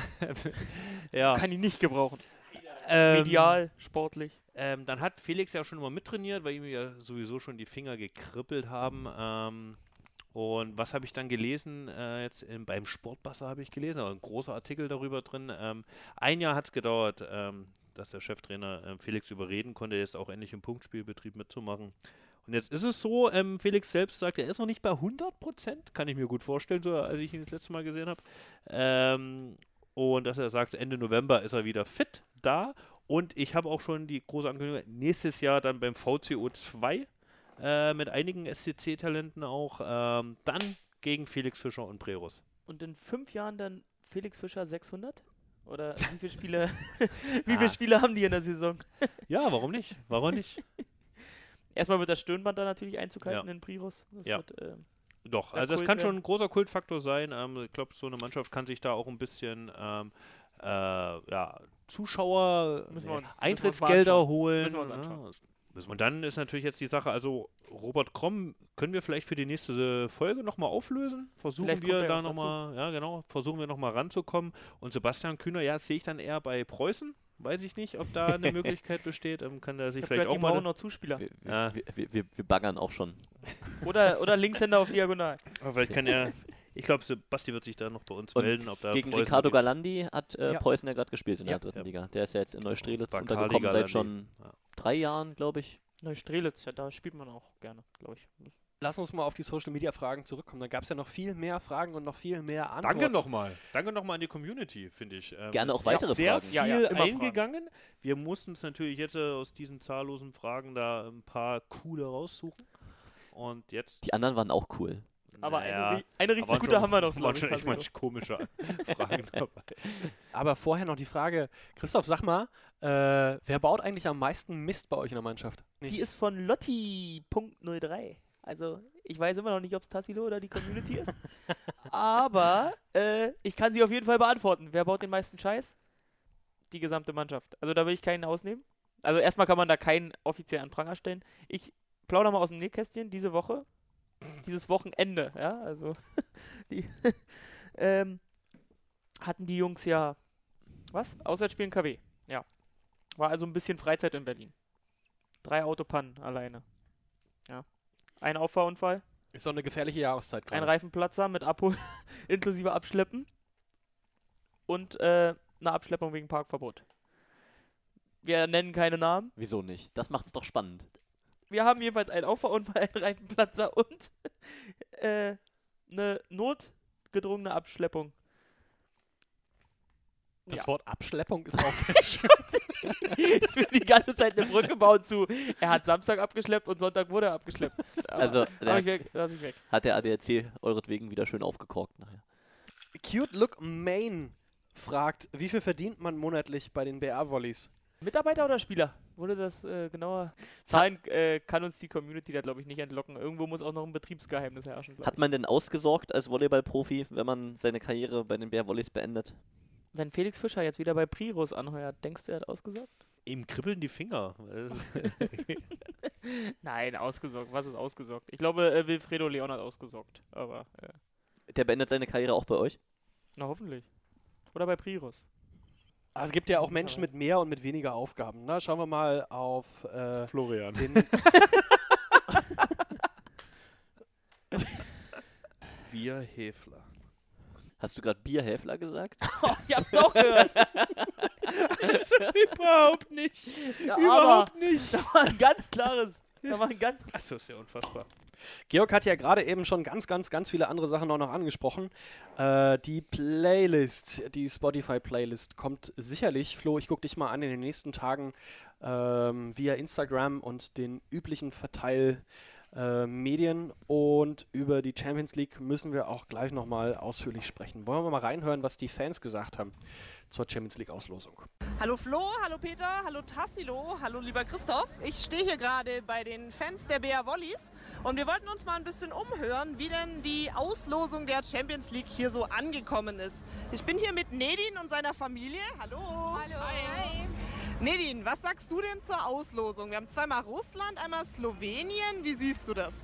Speaker 2: ja.
Speaker 3: Kann ihn nicht gebrauchen.
Speaker 2: Ähm,
Speaker 3: Medial, sportlich.
Speaker 2: ähm, dann hat Felix ja schon immer mittrainiert, weil ihm ja sowieso schon die Finger gekribbelt haben. Ähm, und was habe ich dann gelesen? Äh, jetzt in, beim Sportbasser habe ich gelesen, aber ein großer Artikel darüber drin. Ähm, ein Jahr hat es gedauert, ähm, dass der Cheftrainer ähm, Felix überreden konnte, jetzt auch endlich im Punktspielbetrieb mitzumachen. Und jetzt ist es so, ähm, Felix selbst sagt, er ist noch nicht bei 100 Prozent, kann ich mir gut vorstellen, so als ich ihn das letzte Mal gesehen habe. Ähm, und dass er sagt, Ende November ist er wieder fit da. Und ich habe auch schon die große Ankündigung, nächstes Jahr dann beim VCO 2 äh, mit einigen SCC-Talenten auch, ähm, dann gegen Felix Fischer und Breros.
Speaker 3: Und in fünf Jahren dann Felix Fischer 600? Oder wie viele Spiele, wie
Speaker 2: Ah.
Speaker 3: viele Spiele haben die in der Saison?
Speaker 2: Ja, warum nicht? Warum nicht?
Speaker 3: Erstmal wird das Stirnband da natürlich Einzug halten
Speaker 2: Ja.
Speaker 3: in. Das
Speaker 2: Ja.
Speaker 3: wird, ähm,
Speaker 2: Doch, also das
Speaker 3: Kult
Speaker 2: kann schon ein großer Kultfaktor sein. Ähm, ich glaube, so eine Mannschaft kann sich da auch ein bisschen ähm, äh, ja, Zuschauer, Eintrittsgelder holen.
Speaker 3: Müssen wir uns anschauen.
Speaker 2: Müssen Und dann ist natürlich jetzt die Sache, also Robert Kromm können wir vielleicht für die nächste Folge nochmal auflösen. Versuchen
Speaker 3: Vielleicht
Speaker 2: wir da nochmal, ja genau, versuchen wir nochmal ranzukommen. Und Sebastian Kühner, ja, sehe ich dann eher bei Preußen. Weiß ich nicht, ob da eine Möglichkeit besteht. Ähm, kann der sich vielleicht
Speaker 3: gehört,
Speaker 2: auch
Speaker 3: die
Speaker 2: mal.
Speaker 3: noch Zuspieler.
Speaker 4: Wir,
Speaker 2: Ja.
Speaker 4: wir, wir, wir, wir baggern auch schon.
Speaker 3: Oder, oder Linkshänder auf Diagonal.
Speaker 2: Aber vielleicht kann er. Ich glaube, Sebasti wird sich da noch bei uns
Speaker 4: Und
Speaker 2: melden, ob da
Speaker 4: Gegen
Speaker 2: Preußen
Speaker 4: Ricardo Galandi hat äh,
Speaker 3: Ja.
Speaker 4: Preußen ja gerade gespielt in
Speaker 3: Ja.
Speaker 4: der dritten
Speaker 2: Ja.
Speaker 4: Liga. Der ist ja jetzt in Neustrelitz
Speaker 2: Bakali
Speaker 4: untergekommen seit
Speaker 2: Galandi.
Speaker 4: schon
Speaker 2: Ja.
Speaker 4: Drei Jahren, glaube ich.
Speaker 3: Neustrelitz, ja, da spielt man auch gerne, glaube ich.
Speaker 1: Lass uns mal auf die Social Media Fragen zurückkommen. Da gab es ja noch viel mehr Fragen und noch viel mehr Antworten.
Speaker 2: Danke nochmal. Danke nochmal an die Community, finde ich. Ähm,
Speaker 4: Gerne
Speaker 2: es
Speaker 4: auch weitere
Speaker 2: sehr
Speaker 4: Fragen.
Speaker 2: viel
Speaker 3: Ja, ja, immer
Speaker 2: eingegangen. Wir mussten uns natürlich jetzt äh, aus diesen zahllosen Fragen da ein paar coole raussuchen. Und jetzt.
Speaker 4: Die anderen waren auch cool.
Speaker 3: Aber
Speaker 2: naja,
Speaker 3: eine, eine richtig
Speaker 2: waren
Speaker 3: gute
Speaker 2: schon-
Speaker 3: haben wir noch,
Speaker 2: waren
Speaker 3: glaube ich.
Speaker 2: schon echt manche komische Fragen dabei.
Speaker 1: Aber vorher noch die Frage, Christoph, sag mal, äh, wer baut eigentlich am meisten Mist bei euch in der Mannschaft?
Speaker 3: Die ist von Lotti.03. Also, ich weiß immer noch nicht, ob es Tassilo oder die Community ist. Aber äh, ich kann sie auf jeden Fall beantworten. Wer baut den meisten Scheiß? Die gesamte Mannschaft. Also, da will ich keinen ausnehmen. Also, erstmal kann man da keinen offiziell an Pranger stellen. Ich plaudere mal aus dem Nähkästchen diese Woche. Dieses Wochenende, ja, also. die, ähm, hatten die Jungs ja. Was? Auswärtsspiel in KW. Ja. War also ein bisschen Freizeit in Berlin. Drei Autopannen alleine. Ja. Ein Auffahrunfall,
Speaker 1: Ist doch eine gefährliche Jahreszeit
Speaker 3: ein
Speaker 1: gerade.
Speaker 3: Reifenplatzer mit Abhol inklusive Abschleppen und äh, eine Abschleppung wegen Parkverbot. Wir nennen keine Namen.
Speaker 4: Wieso nicht? Das macht es doch spannend.
Speaker 3: Wir haben jedenfalls einen Auffahrunfall, einen Reifenplatzer und äh, eine notgedrungene Abschleppung.
Speaker 1: Das
Speaker 3: Ja.
Speaker 1: Wort Abschleppung ist auch sehr schön.
Speaker 3: ich will die ganze Zeit eine Brücke bauen zu. Er hat Samstag abgeschleppt und Sonntag wurde er abgeschleppt. Aber,
Speaker 4: Also, der-
Speaker 3: ich weg, lass ich weg.
Speaker 4: Hat der ADAC euretwegen wieder schön aufgekorkt nachher.
Speaker 1: Cute Look Main fragt, wie viel verdient man monatlich bei den BR-Volleys?
Speaker 3: Mitarbeiter oder Spieler? Wurde das äh, genauer? Zahlen äh, kann uns die Community da, glaube ich, nicht entlocken. Irgendwo muss auch noch ein Betriebsgeheimnis herrschen.
Speaker 4: Hat
Speaker 3: ich.
Speaker 4: man denn ausgesorgt als Volleyballprofi, wenn man seine Karriere bei den Bär Volleys beendet?
Speaker 3: Wenn Felix Fischer jetzt wieder bei Priros anheuert, denkst du, er hat ausgesorgt?
Speaker 2: Ihm kribbeln die Finger.
Speaker 3: Nein, ausgesorgt. Was ist ausgesorgt? Ich glaube, äh, Wilfredo Leon hat ausgesorgt. Aber, äh,
Speaker 4: Der beendet seine Karriere auch bei euch?
Speaker 3: na hoffentlich. Oder bei Priros.
Speaker 1: Also es gibt ja auch Menschen mit mehr und mit weniger Aufgaben. Ne? Schauen wir mal auf äh,
Speaker 2: Florian.
Speaker 1: den.
Speaker 2: Bierhäfler.
Speaker 4: Hast du gerade Bierhäfler gesagt?
Speaker 3: Ich hab's auch gehört.
Speaker 2: Überhaupt nicht.
Speaker 3: Ja,
Speaker 2: Überhaupt
Speaker 3: aber
Speaker 2: nicht.
Speaker 3: da war ein ganz klares. Da war ein ganz
Speaker 2: Achso, ist ja unfassbar.
Speaker 1: Georg hat ja gerade eben schon ganz, ganz, ganz viele andere Sachen auch noch angesprochen. Äh, die Playlist, die Spotify-Playlist kommt sicherlich, Flo, ich gucke dich mal an in den nächsten Tagen ähm, via Instagram und den üblichen Verteil. Äh, Medien und über die Champions League müssen wir auch gleich nochmal ausführlich sprechen. Wollen wir mal reinhören, was die Fans gesagt haben zur Champions League Auslosung?
Speaker 9: Hallo Flo, hallo Peter, hallo Tassilo, hallo lieber Christoph. Ich stehe hier gerade bei den Fans der BR Wollies und wir wollten uns mal ein bisschen umhören, wie denn die Auslosung der Champions League hier so angekommen ist. Ich bin hier mit Nedin und seiner Familie. Hallo. Hallo. Hi. Nedin, was sagst du denn zur Auslosung? Wir haben zweimal Russland, einmal Slowenien. Wie siehst du das?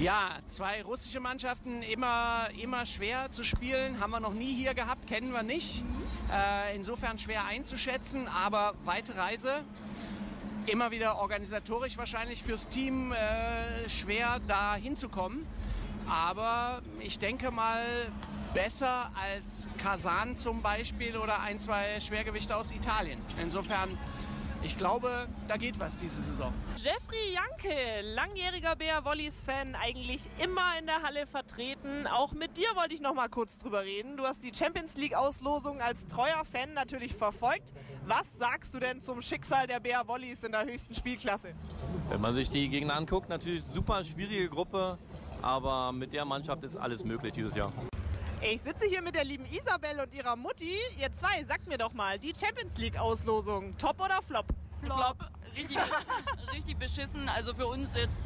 Speaker 10: Ja, zwei russische Mannschaften immer, immer schwer zu spielen. Haben wir noch nie hier gehabt, kennen wir nicht. Äh, insofern schwer einzuschätzen, aber weite Reise. Immer wieder organisatorisch wahrscheinlich fürs Team äh, schwer da hinzukommen. Aber ich denke mal besser als Kasan zum Beispiel oder ein, zwei Schwergewichte aus Italien. Insofern, ich glaube, da geht was diese Saison.
Speaker 9: Jeffrey Janke, langjähriger BR Wollies Fan, eigentlich immer in der Halle vertreten. Auch mit dir wollte ich noch mal kurz drüber reden. Du hast die Champions League Auslosung als treuer Fan natürlich verfolgt. Was sagst du denn zum Schicksal der BR Wollies in der höchsten Spielklasse?
Speaker 11: Wenn man sich die Gegner anguckt, natürlich super schwierige Gruppe, aber mit der Mannschaft ist alles möglich dieses Jahr.
Speaker 9: Ich sitze hier mit der lieben Isabel und ihrer Mutti. Ihr zwei, sagt mir doch mal, die Champions League Auslosung, top oder flop?
Speaker 12: Flop. Richtig, richtig beschissen. Also für uns jetzt.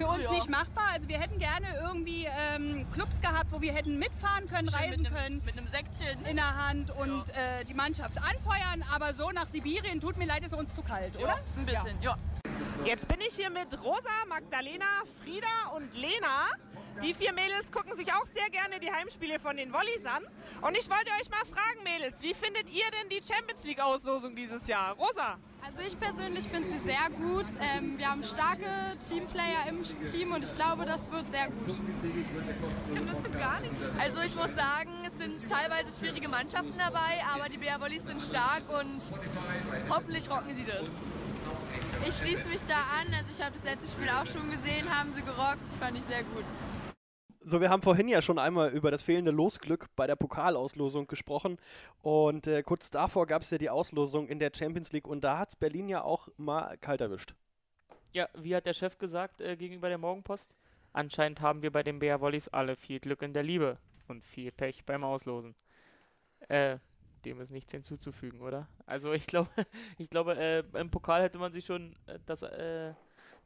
Speaker 13: Für uns
Speaker 12: Ja.
Speaker 13: nicht machbar. Also wir hätten gerne irgendwie ähm, Clubs gehabt, wo wir hätten mitfahren können,
Speaker 12: Schön
Speaker 13: reisen
Speaker 12: mit nem-
Speaker 13: können.
Speaker 12: Mit einem Säckchen.
Speaker 13: In der Hand und äh, die Mannschaft anfeuern. Aber so nach Sibirien, tut mir leid, ist uns zu kalt,
Speaker 12: Ja,
Speaker 13: oder?
Speaker 12: ein bisschen, ja.
Speaker 9: Jetzt bin ich hier mit Rosa, Magdalena, Frieda und Lena. Die vier Mädels gucken sich auch sehr gerne die Heimspiele von den Wollies an. Und ich wollte euch mal fragen, Mädels, wie findet ihr denn die Champions League Auslosung dieses Jahr? Rosa?
Speaker 14: Also ich persönlich finde sie sehr gut. Ähm, wir haben starke Teamplayer im Team und ich glaube, das wird sehr gut.
Speaker 12: Also ich muss sagen, es sind teilweise schwierige Mannschaften dabei, aber die BR Wollies sind stark und hoffentlich rocken sie das.
Speaker 14: Ich schließe mich da an. Also ich habe das letzte Spiel auch schon gesehen, haben sie gerockt, fand ich sehr gut.
Speaker 1: So, wir haben vorhin ja schon einmal über das fehlende Losglück bei der Pokalauslosung gesprochen. Und äh, kurz davor gab es ja die Auslosung in der Champions League und da hat Berlin ja auch mal kalt erwischt.
Speaker 3: Ja, wie hat der Chef gesagt äh, gegenüber der Morgenpost? Anscheinend haben wir bei den BR Wollies alle viel Glück in der Liebe und viel Pech beim Auslosen. Äh, dem ist nichts hinzuzufügen, oder? Also ich glaube, ich glaube, äh, im Pokal hätte man sich schon äh, das, äh,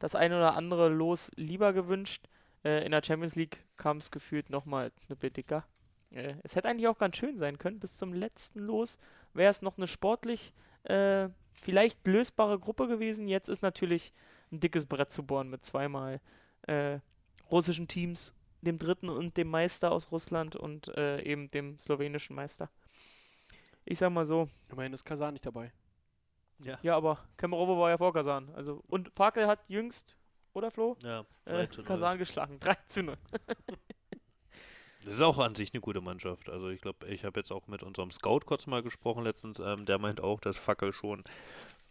Speaker 3: das eine oder andere Los lieber gewünscht. Äh, in der Champions League kam es gefühlt nochmal eine Bit dicker. Äh, es hätte eigentlich auch ganz schön sein können. Bis zum letzten Los wäre es noch eine sportlich äh, vielleicht lösbare Gruppe gewesen. Jetzt ist natürlich ein dickes Brett zu bohren mit zweimal äh, russischen Teams, dem dritten und dem Meister aus Russland und äh, eben dem slowenischen Meister. Ich sag mal so.
Speaker 1: Immerhin ist Kasan nicht dabei.
Speaker 2: Ja.
Speaker 3: Ja, aber Kemerovo war ja vor Kasan. Also, und Fakel hat jüngst, oder Flo?
Speaker 2: Ja, 3
Speaker 3: äh,
Speaker 2: zu 0.
Speaker 3: Kasan geschlagen. 3 zu 0.
Speaker 2: Das ist auch an sich eine gute Mannschaft. Also ich glaube, ich habe jetzt auch mit unserem Scout kurz mal gesprochen letztens. Ähm, der meint auch, dass Fackel schon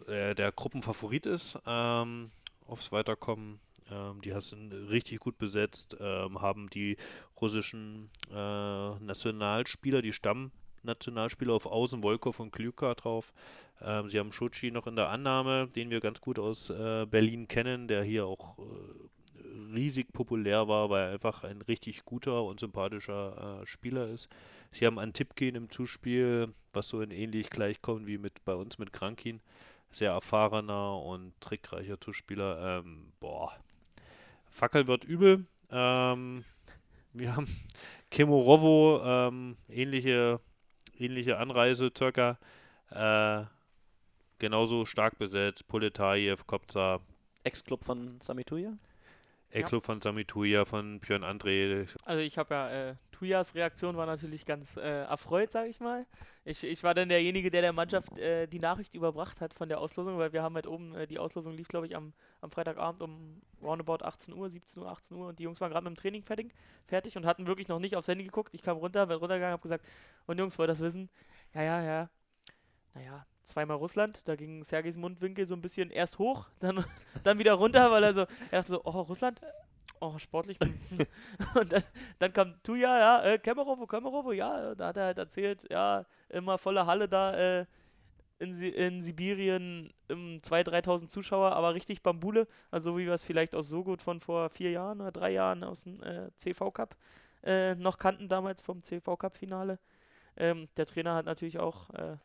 Speaker 2: äh, der Gruppenfavorit ist ähm, aufs Weiterkommen. Ähm, die sind richtig gut besetzt, ähm, haben die russischen äh, Nationalspieler, die Stammnationalspieler auf Außen, Volkov und Klüka drauf. Ähm, sie haben Schutschi noch in der Annahme, den wir ganz gut aus äh, Berlin kennen, der hier auch äh, riesig populär war, weil er einfach ein richtig guter und sympathischer äh, Spieler ist. Sie haben Antipkin im Zuspiel, was so in ähnlich gleichkommt wie mit bei uns mit Krankin. Sehr erfahrener und trickreicher Zuspieler. Ähm, boah. Fackel wird übel. Ähm, wir haben Kemorovo, ähm, ähnliche, ähnliche Anreise circa. Äh, genauso stark besetzt. Poletajew, Kopza.
Speaker 4: Ex-Club von Samituja?
Speaker 2: A-Club von Sami Tuya, von Björn André.
Speaker 3: Also ich habe ja, äh, Tuyas Reaktion war natürlich ganz äh, erfreut, sage ich mal. Ich, ich war dann derjenige, der der Mannschaft äh, die Nachricht überbracht hat von der Auslosung, weil wir haben halt oben, äh, die Auslosung lief, glaube ich, am, am Freitagabend um roundabout 18 Uhr, 17 Uhr, 18 Uhr und die Jungs waren gerade mit dem Training fertig, fertig und hatten wirklich noch nicht aufs Handy geguckt. Ich kam runter, bin runtergegangen, habe gesagt, und Jungs, wollt ihr das wissen? Ja, ja, ja. Naja, zweimal Russland, da ging Sergejs Mundwinkel so ein bisschen erst hoch, dann, dann wieder runter, weil er so, er dachte so, oh, Russland, oh, sportlich. und dann, dann kam Tuja, ja, äh, Kemerovo, Kemerovo, ja, da hat er halt erzählt, ja, immer volle Halle da äh, in, in Sibirien, um 2.000, 3.000 Zuschauer, aber richtig Bambule, also wie wir es vielleicht aus so gut von vor vier Jahren oder drei Jahren aus dem äh, CV Cup äh, noch kannten damals vom CV Cup Finale. Ähm, der Trainer hat natürlich auch äh,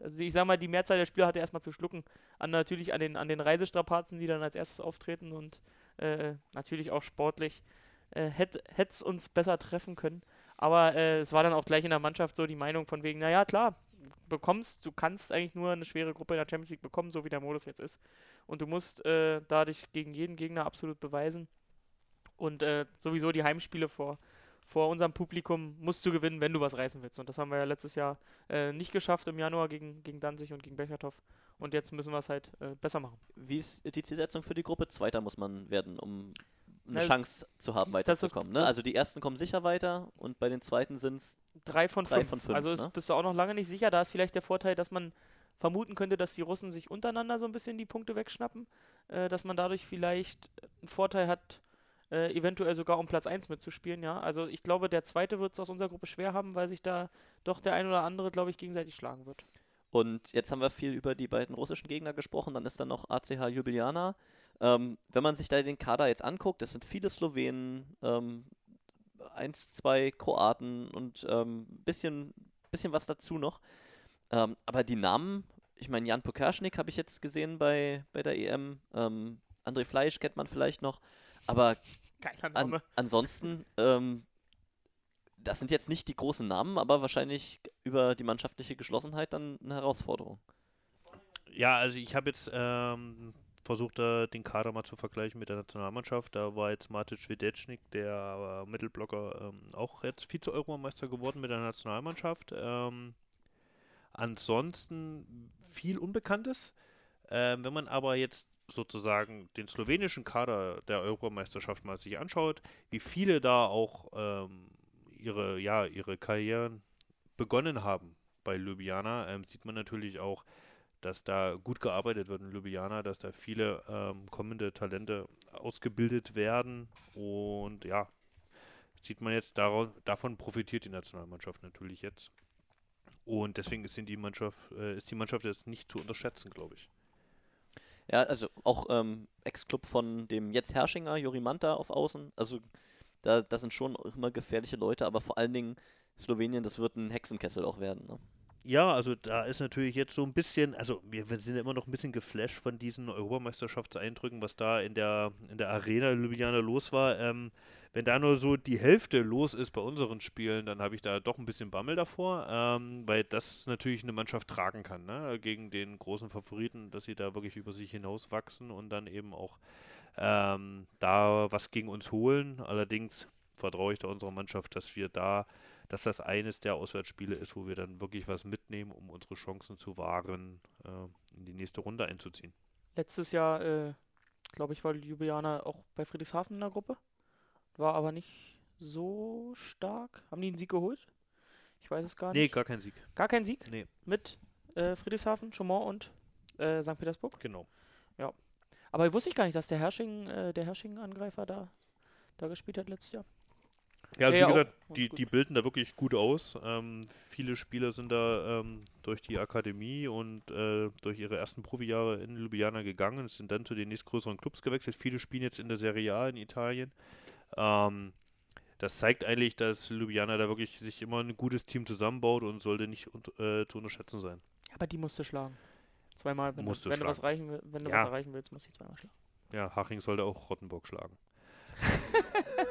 Speaker 3: also ich sag mal, die Mehrzahl der Spieler hatte erstmal zu schlucken. An natürlich an den, an den Reisestrapazen, die dann als erstes auftreten und äh, natürlich auch sportlich äh, hätte es uns besser treffen können. Aber äh, es war dann auch gleich in der Mannschaft so die Meinung von wegen, naja, klar, bekommst, du kannst eigentlich nur eine schwere Gruppe in der Champions League bekommen, so wie der Modus jetzt ist. Und du musst äh, da dich gegen jeden Gegner absolut beweisen. Und äh, sowieso die Heimspiele vor, vor unserem Publikum musst du gewinnen, wenn du was reißen willst. Und das haben wir ja letztes Jahr äh, nicht geschafft im Januar gegen, gegen Danzig und gegen Bechertow. Und jetzt müssen wir es halt äh, besser machen.
Speaker 4: Wie ist die Zielsetzung für die Gruppe? Zweiter muss man werden, um eine
Speaker 3: Na,
Speaker 4: Chance zu haben, weiterzukommen. Ne? Also die ersten kommen sicher weiter und bei den zweiten sind es
Speaker 3: Drei von
Speaker 4: drei
Speaker 3: fünf.
Speaker 4: Von fünf
Speaker 3: also
Speaker 4: ne?
Speaker 3: bist du auch noch lange nicht sicher. Da ist vielleicht der Vorteil, dass man vermuten könnte, dass die Russen sich untereinander so ein bisschen die Punkte wegschnappen. Äh, dass man dadurch vielleicht einen Vorteil hat, äh, eventuell sogar um Platz 1 mitzuspielen, ja. Also ich glaube, der zweite wird es aus unserer Gruppe schwer haben, weil sich da doch der ein oder andere, glaube ich, gegenseitig schlagen wird.
Speaker 4: Und jetzt haben wir viel über die beiden russischen Gegner gesprochen, dann ist da noch ACH Ljubljana. Ähm, wenn man sich da den Kader jetzt anguckt, das sind viele Slowenen, ähm, eins, zwei Kroaten und ähm, bisschen, bisschen was dazu noch. Ähm, aber die Namen, ich meine, Jan Pokerschnik habe ich jetzt gesehen bei, bei der EM. Ähm, André Fleisch kennt man vielleicht noch. Aber
Speaker 3: Geiler
Speaker 4: an, ansonsten, ähm, das sind jetzt nicht die großen Namen, aber wahrscheinlich über die mannschaftliche Geschlossenheit dann eine Herausforderung.
Speaker 2: Ja, also ich habe jetzt ähm, versucht, äh, den Kader mal zu vergleichen mit der Nationalmannschaft. Da war jetzt Matic Wiedecznik, der äh, Mittelblocker, ähm, auch jetzt Vize-Europameister geworden mit der Nationalmannschaft. Ähm, ansonsten viel Unbekanntes. Ähm, wenn man aber jetzt sozusagen den slowenischen Kader der Europameisterschaft mal sich anschaut, wie viele da auch ähm, ihre, ja, ihre Karrieren begonnen haben bei Ljubljana, ähm, sieht man natürlich auch, dass da gut gearbeitet wird in Ljubljana, dass da viele ähm, kommende Talente ausgebildet werden und ja, sieht man jetzt, daraus, davon profitiert die Nationalmannschaft natürlich jetzt. Und deswegen ist die Mannschaft, äh, ist die Mannschaft jetzt nicht zu unterschätzen, glaube ich.
Speaker 4: Ja, also auch ähm, Ex-Club von dem jetzt Herrschinger, Juri Manta auf Außen. Also da, das sind schon immer gefährliche Leute, aber vor allen Dingen Slowenien, das wird ein Hexenkessel auch werden. Ne?
Speaker 2: Ja, also da ist natürlich jetzt so ein bisschen, also wir, wir sind immer noch ein bisschen geflasht von diesen Europameisterschaftseindrücken, was da in der, in der Arena Ljubljana los war. Ähm, wenn da nur so die Hälfte los ist bei unseren Spielen, dann habe ich da doch ein bisschen Bammel davor, ähm, weil das natürlich eine Mannschaft tragen kann, ne? gegen den großen Favoriten, dass sie da wirklich über sich hinaus wachsen und dann eben auch ähm, da was gegen uns holen. Allerdings vertraue ich da unserer Mannschaft, dass wir da dass das eines der Auswärtsspiele ist, wo wir dann wirklich was mitnehmen, um unsere Chancen zu wahren, äh, in die nächste Runde einzuziehen.
Speaker 3: Letztes Jahr, äh, glaube ich, war Ljubljana auch bei Friedrichshafen in der Gruppe. War aber nicht so stark. Haben die einen Sieg geholt? Ich weiß es gar nicht.
Speaker 2: Nee, gar kein Sieg.
Speaker 3: Gar kein Sieg?
Speaker 2: Nee.
Speaker 3: Mit äh, Friedrichshafen, Chaumont und äh, St. Petersburg?
Speaker 2: Genau.
Speaker 3: Ja. Aber wusste ich gar nicht, dass der Herrsching, äh, der Herrsching-Angreifer da, da gespielt hat letztes Jahr.
Speaker 2: Ja, also
Speaker 3: Ja,
Speaker 2: wie gesagt,
Speaker 3: auch
Speaker 2: die, die bilden da wirklich gut aus. Ähm, viele Spieler sind da ähm, durch die Akademie und äh, durch ihre ersten Profijahre in Ljubljana gegangen und sind dann zu den nächstgrößeren Clubs gewechselt. Viele spielen jetzt in der Serie A in Italien. Ähm, das zeigt eigentlich, dass Ljubljana da wirklich sich immer ein gutes Team zusammenbaut und sollte nicht äh, zu unterschätzen sein.
Speaker 3: Aber die musste schlagen. Zweimal, wenn, du, wenn, du was
Speaker 2: schlagen.
Speaker 3: reichen, wenn du
Speaker 2: Ja.
Speaker 3: was erreichen willst, musst du die zweimal schlagen.
Speaker 2: Ja, Haching sollte auch Rottenburg schlagen.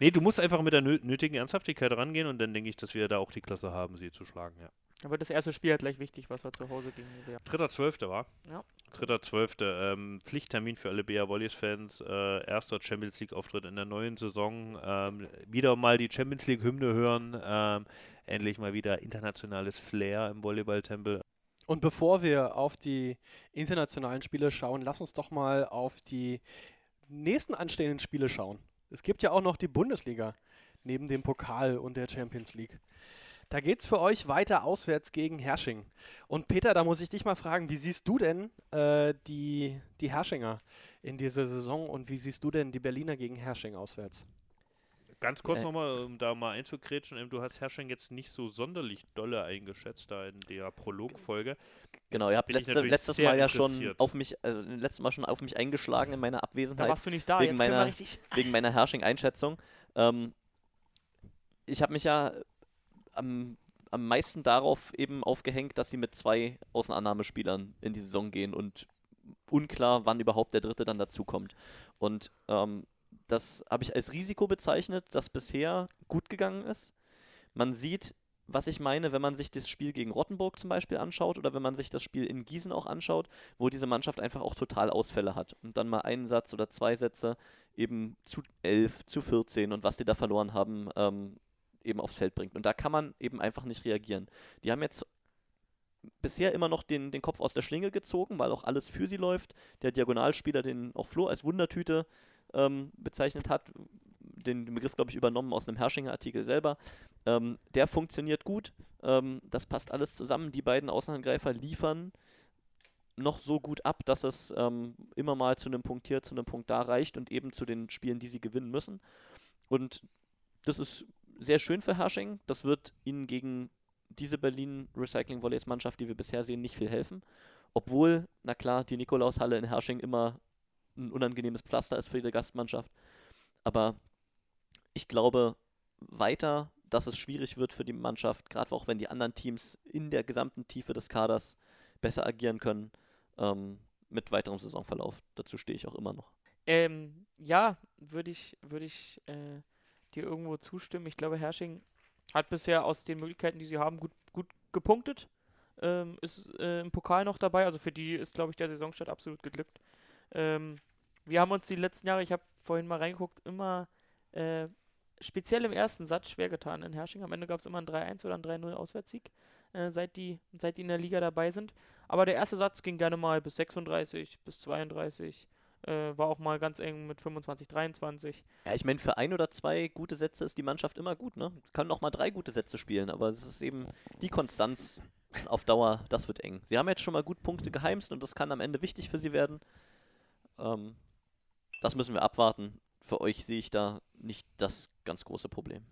Speaker 2: nee, du musst einfach mit der nö nötigen Ernsthaftigkeit rangehen und dann denke ich, dass wir da auch die Klasse haben, sie zu schlagen, ja.
Speaker 3: Wird das erste Spiel halt gleich wichtig, was wir zu Hause gegen Real.
Speaker 2: Dritter Zwölfte war.
Speaker 3: Ja.
Speaker 2: Dritter Zwölfte. Ähm, Pflichttermin für alle BA Volleys-Fans. Äh, erster Champions League-Auftritt in der neuen Saison. Ähm, wieder mal die Champions League-Hymne hören. Ähm, endlich mal wieder internationales Flair im Volleyball-Tempel.
Speaker 1: Und bevor wir auf die internationalen Spiele schauen, lass uns doch mal auf die nächsten anstehenden Spiele schauen. Es gibt ja auch noch die Bundesliga neben dem Pokal und der Champions League. Da geht es für euch weiter auswärts gegen Hersching. Und Peter, da muss ich dich mal fragen, wie siehst du denn äh, die, die Herrschinger in dieser Saison und wie siehst du denn die Berliner gegen Hersching auswärts?
Speaker 2: Ganz kurz
Speaker 4: Äh.
Speaker 2: nochmal, um da mal einzugrätschen, ähm, du hast Herrsching jetzt nicht so sonderlich dolle eingeschätzt da in der Prologfolge.
Speaker 4: Genau, ihr habt letzte, letztes Mal ja schon auf mich, äh, letztes Mal schon auf mich eingeschlagen in meiner Abwesenheit.
Speaker 3: warst du nicht da,
Speaker 4: wegen
Speaker 3: jetzt
Speaker 4: meiner,
Speaker 3: richtig-
Speaker 4: wegen meiner Herrsching-Einschätzung. Ähm, ich habe mich ja am, am meisten darauf eben aufgehängt, dass sie mit zwei Außenannahmespielern in die Saison gehen und unklar, wann überhaupt der dritte dann dazukommt. Und ähm, das habe ich als Risiko bezeichnet, das bisher gut gegangen ist. Man sieht, was ich meine, wenn man sich das Spiel gegen Rottenburg zum Beispiel anschaut oder wenn man sich das Spiel in Gießen auch anschaut, wo diese Mannschaft einfach auch total Ausfälle hat und dann mal einen Satz oder zwei Sätze eben zu 11, zu 14 und was die da verloren haben, ähm, eben aufs Feld bringt. Und da kann man eben einfach nicht reagieren. Die haben jetzt bisher immer noch den, den Kopf aus der Schlinge gezogen, weil auch alles für sie läuft. Der Diagonalspieler, den auch Flo als Wundertüte ähm, bezeichnet hat, den, Begriff, glaube ich, übernommen aus einem Herrschinger Artikel selber, ähm, der funktioniert gut. Ähm, das passt alles zusammen. Die beiden Außenangreifer liefern noch so gut ab, dass es ähm, immer mal zu einem Punkt hier, zu einem Punkt da reicht und eben zu den Spielen, die sie gewinnen müssen. Und das ist sehr schön für Hersching. Das wird ihnen gegen diese Berlin Recycling Volleys Mannschaft, die wir bisher sehen, nicht viel helfen. Obwohl, na klar, die Nikolaushalle in Hersching immer ein unangenehmes Pflaster ist für die Gastmannschaft. Aber ich glaube weiter, dass es schwierig wird für die Mannschaft, gerade auch wenn die anderen Teams in der gesamten Tiefe des Kaders besser agieren können, ähm, mit weiterem Saisonverlauf. Dazu stehe ich auch immer noch.
Speaker 3: Ähm, ja, würde ich, würde ich äh, dir irgendwo zustimmen. Ich glaube, Hersching hat bisher aus den Möglichkeiten, die sie haben, gut, gut gepunktet. Ähm, ist äh, im Pokal noch dabei. Also für die ist, glaube ich, der Saisonstart absolut geglückt. Ähm, wir haben uns die letzten Jahre, ich habe vorhin mal reingeguckt, immer äh, speziell im ersten Satz schwer getan in Hersching. Am Ende gab es immer ein 3-1 oder ein 3-0 Auswärtssieg, äh, seit, die, seit die in der Liga dabei sind. Aber der erste Satz ging gerne mal bis 36, bis 32. Äh, war auch mal ganz eng mit 25, 23.
Speaker 4: Ja, ich meine, für ein oder zwei gute Sätze ist die Mannschaft immer gut, ne? Können auch mal drei gute Sätze spielen, aber es ist eben die Konstanz auf Dauer, das wird eng. Sie haben jetzt schon mal gut Punkte geheimst und das kann am Ende wichtig für sie werden. Ähm, das müssen wir abwarten. Für euch sehe ich da nicht das ganz große Problem.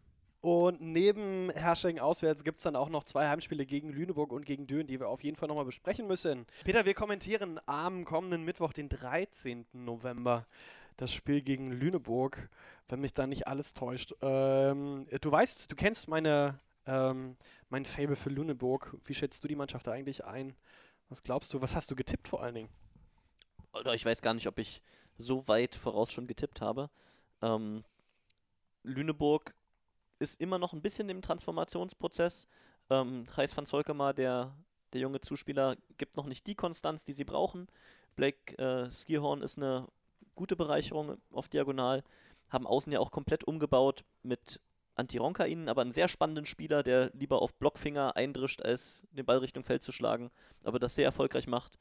Speaker 1: Und neben Hersching auswärts gibt es dann auch noch zwei Heimspiele gegen Lüneburg und gegen Dön, die wir auf jeden Fall nochmal besprechen müssen. Peter, wir kommentieren am kommenden Mittwoch, den 13. November, das Spiel gegen Lüneburg, wenn mich da nicht alles täuscht. Ähm, du weißt, du kennst meine, ähm, mein Fable für Lüneburg. Wie schätzt du die Mannschaft da eigentlich ein? Was glaubst du? Was hast du getippt vor allen Dingen?
Speaker 4: Oder ich weiß gar nicht, ob ich so weit voraus schon getippt habe. Ähm, Lüneburg ist immer noch ein bisschen im Transformationsprozess. Ähm, Reis van Zolkema, der, der junge Zuspieler, gibt noch nicht die Konstanz, die sie brauchen. Blake äh, Skierhorn ist eine gute Bereicherung auf Diagonal. Haben außen ja auch komplett umgebaut mit Antironka ihnen, aber einen sehr spannenden Spieler, der lieber auf Blockfinger eindrischt, als den Ball Richtung Feld zu schlagen, aber das sehr erfolgreich macht.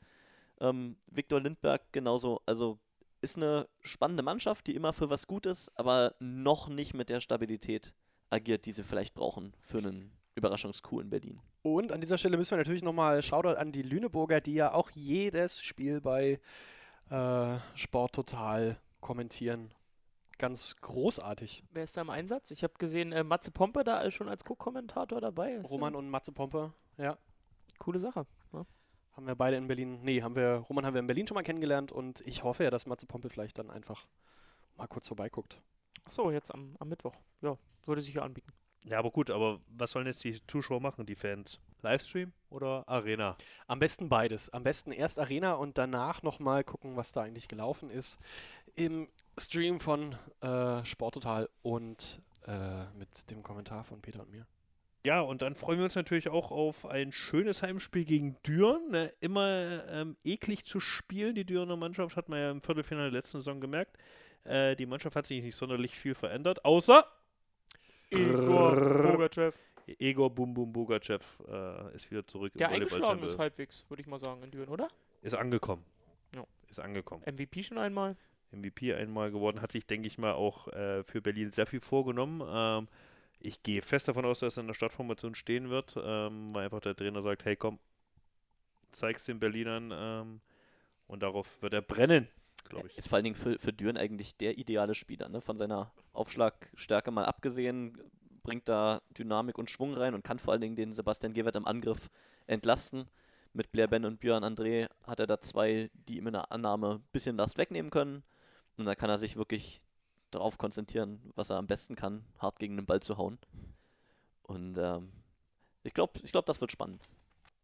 Speaker 4: Ähm, Viktor Lindberg genauso, also ist eine spannende Mannschaft, die immer für was gut ist, aber noch nicht mit der Stabilität agiert, die sie vielleicht brauchen für einen Überraschungscoup in Berlin.
Speaker 1: Und an dieser Stelle müssen wir natürlich nochmal Shoutout an die Lüneburger, die ja auch jedes Spiel bei äh, Sport Total kommentieren. Ganz großartig.
Speaker 3: Wer ist da im Einsatz? Ich habe gesehen, äh, Matze Pompe da schon als Co-Kommentator dabei. Ist
Speaker 1: Roman
Speaker 3: ja
Speaker 1: und Matze Pompe, ja.
Speaker 3: Coole Sache. Ja.
Speaker 1: Haben wir beide in Berlin, nee, haben wir, Roman haben wir in Berlin schon mal kennengelernt und ich hoffe ja, dass Matze Pompe vielleicht dann einfach mal kurz vorbeiguckt.
Speaker 3: Achso, jetzt am, am Mittwoch. Ja, würde sich ja anbieten.
Speaker 2: Ja, aber gut, aber was sollen jetzt die Zuschauer machen, die Fans? Livestream oder Arena?
Speaker 1: Am besten beides. Am besten erst Arena und danach nochmal gucken, was da eigentlich gelaufen ist. Im Stream von äh, Sporttotal und äh, mit dem Kommentar von Peter und mir.
Speaker 2: Ja, und dann freuen wir uns natürlich auch auf ein schönes Heimspiel gegen Düren. Ne? Immer ähm, eklig zu spielen. Die Dürener Mannschaft hat man ja im Viertelfinale der letzten Saison gemerkt. Äh, die Mannschaft hat sich nicht sonderlich viel verändert, außer
Speaker 3: Igor Bogachev.
Speaker 2: Egor Bum Bum Bogachev äh, ist wieder zurück
Speaker 3: Der
Speaker 2: im
Speaker 3: eingeschlagen ist halbwegs, würde ich mal sagen, in Düren, oder?
Speaker 2: Ist angekommen.
Speaker 3: Ja.
Speaker 2: Ist angekommen.
Speaker 3: MVP schon einmal.
Speaker 2: MVP einmal geworden, hat sich, denke ich mal, auch äh, für Berlin sehr viel vorgenommen. Ähm, ich gehe fest davon aus, dass er in der Startformation stehen wird, ähm, weil einfach der Trainer sagt, hey komm, zeig's den Berlinern ähm, und darauf wird er brennen, glaube ich.
Speaker 4: Ist vor allen Dingen für, für Düren eigentlich der ideale Spieler. Ne? Von seiner Aufschlagstärke mal abgesehen, bringt da Dynamik und Schwung rein und kann vor allen Dingen den Sebastian Gewert im Angriff entlasten. Mit Blair Ben und Björn André hat er da zwei, die ihm in der Annahme ein bisschen Last wegnehmen können. Und da kann er sich wirklich darauf konzentrieren, was er am besten kann, hart gegen den Ball zu hauen. Und ähm, ich glaube, ich glaub, das wird spannend.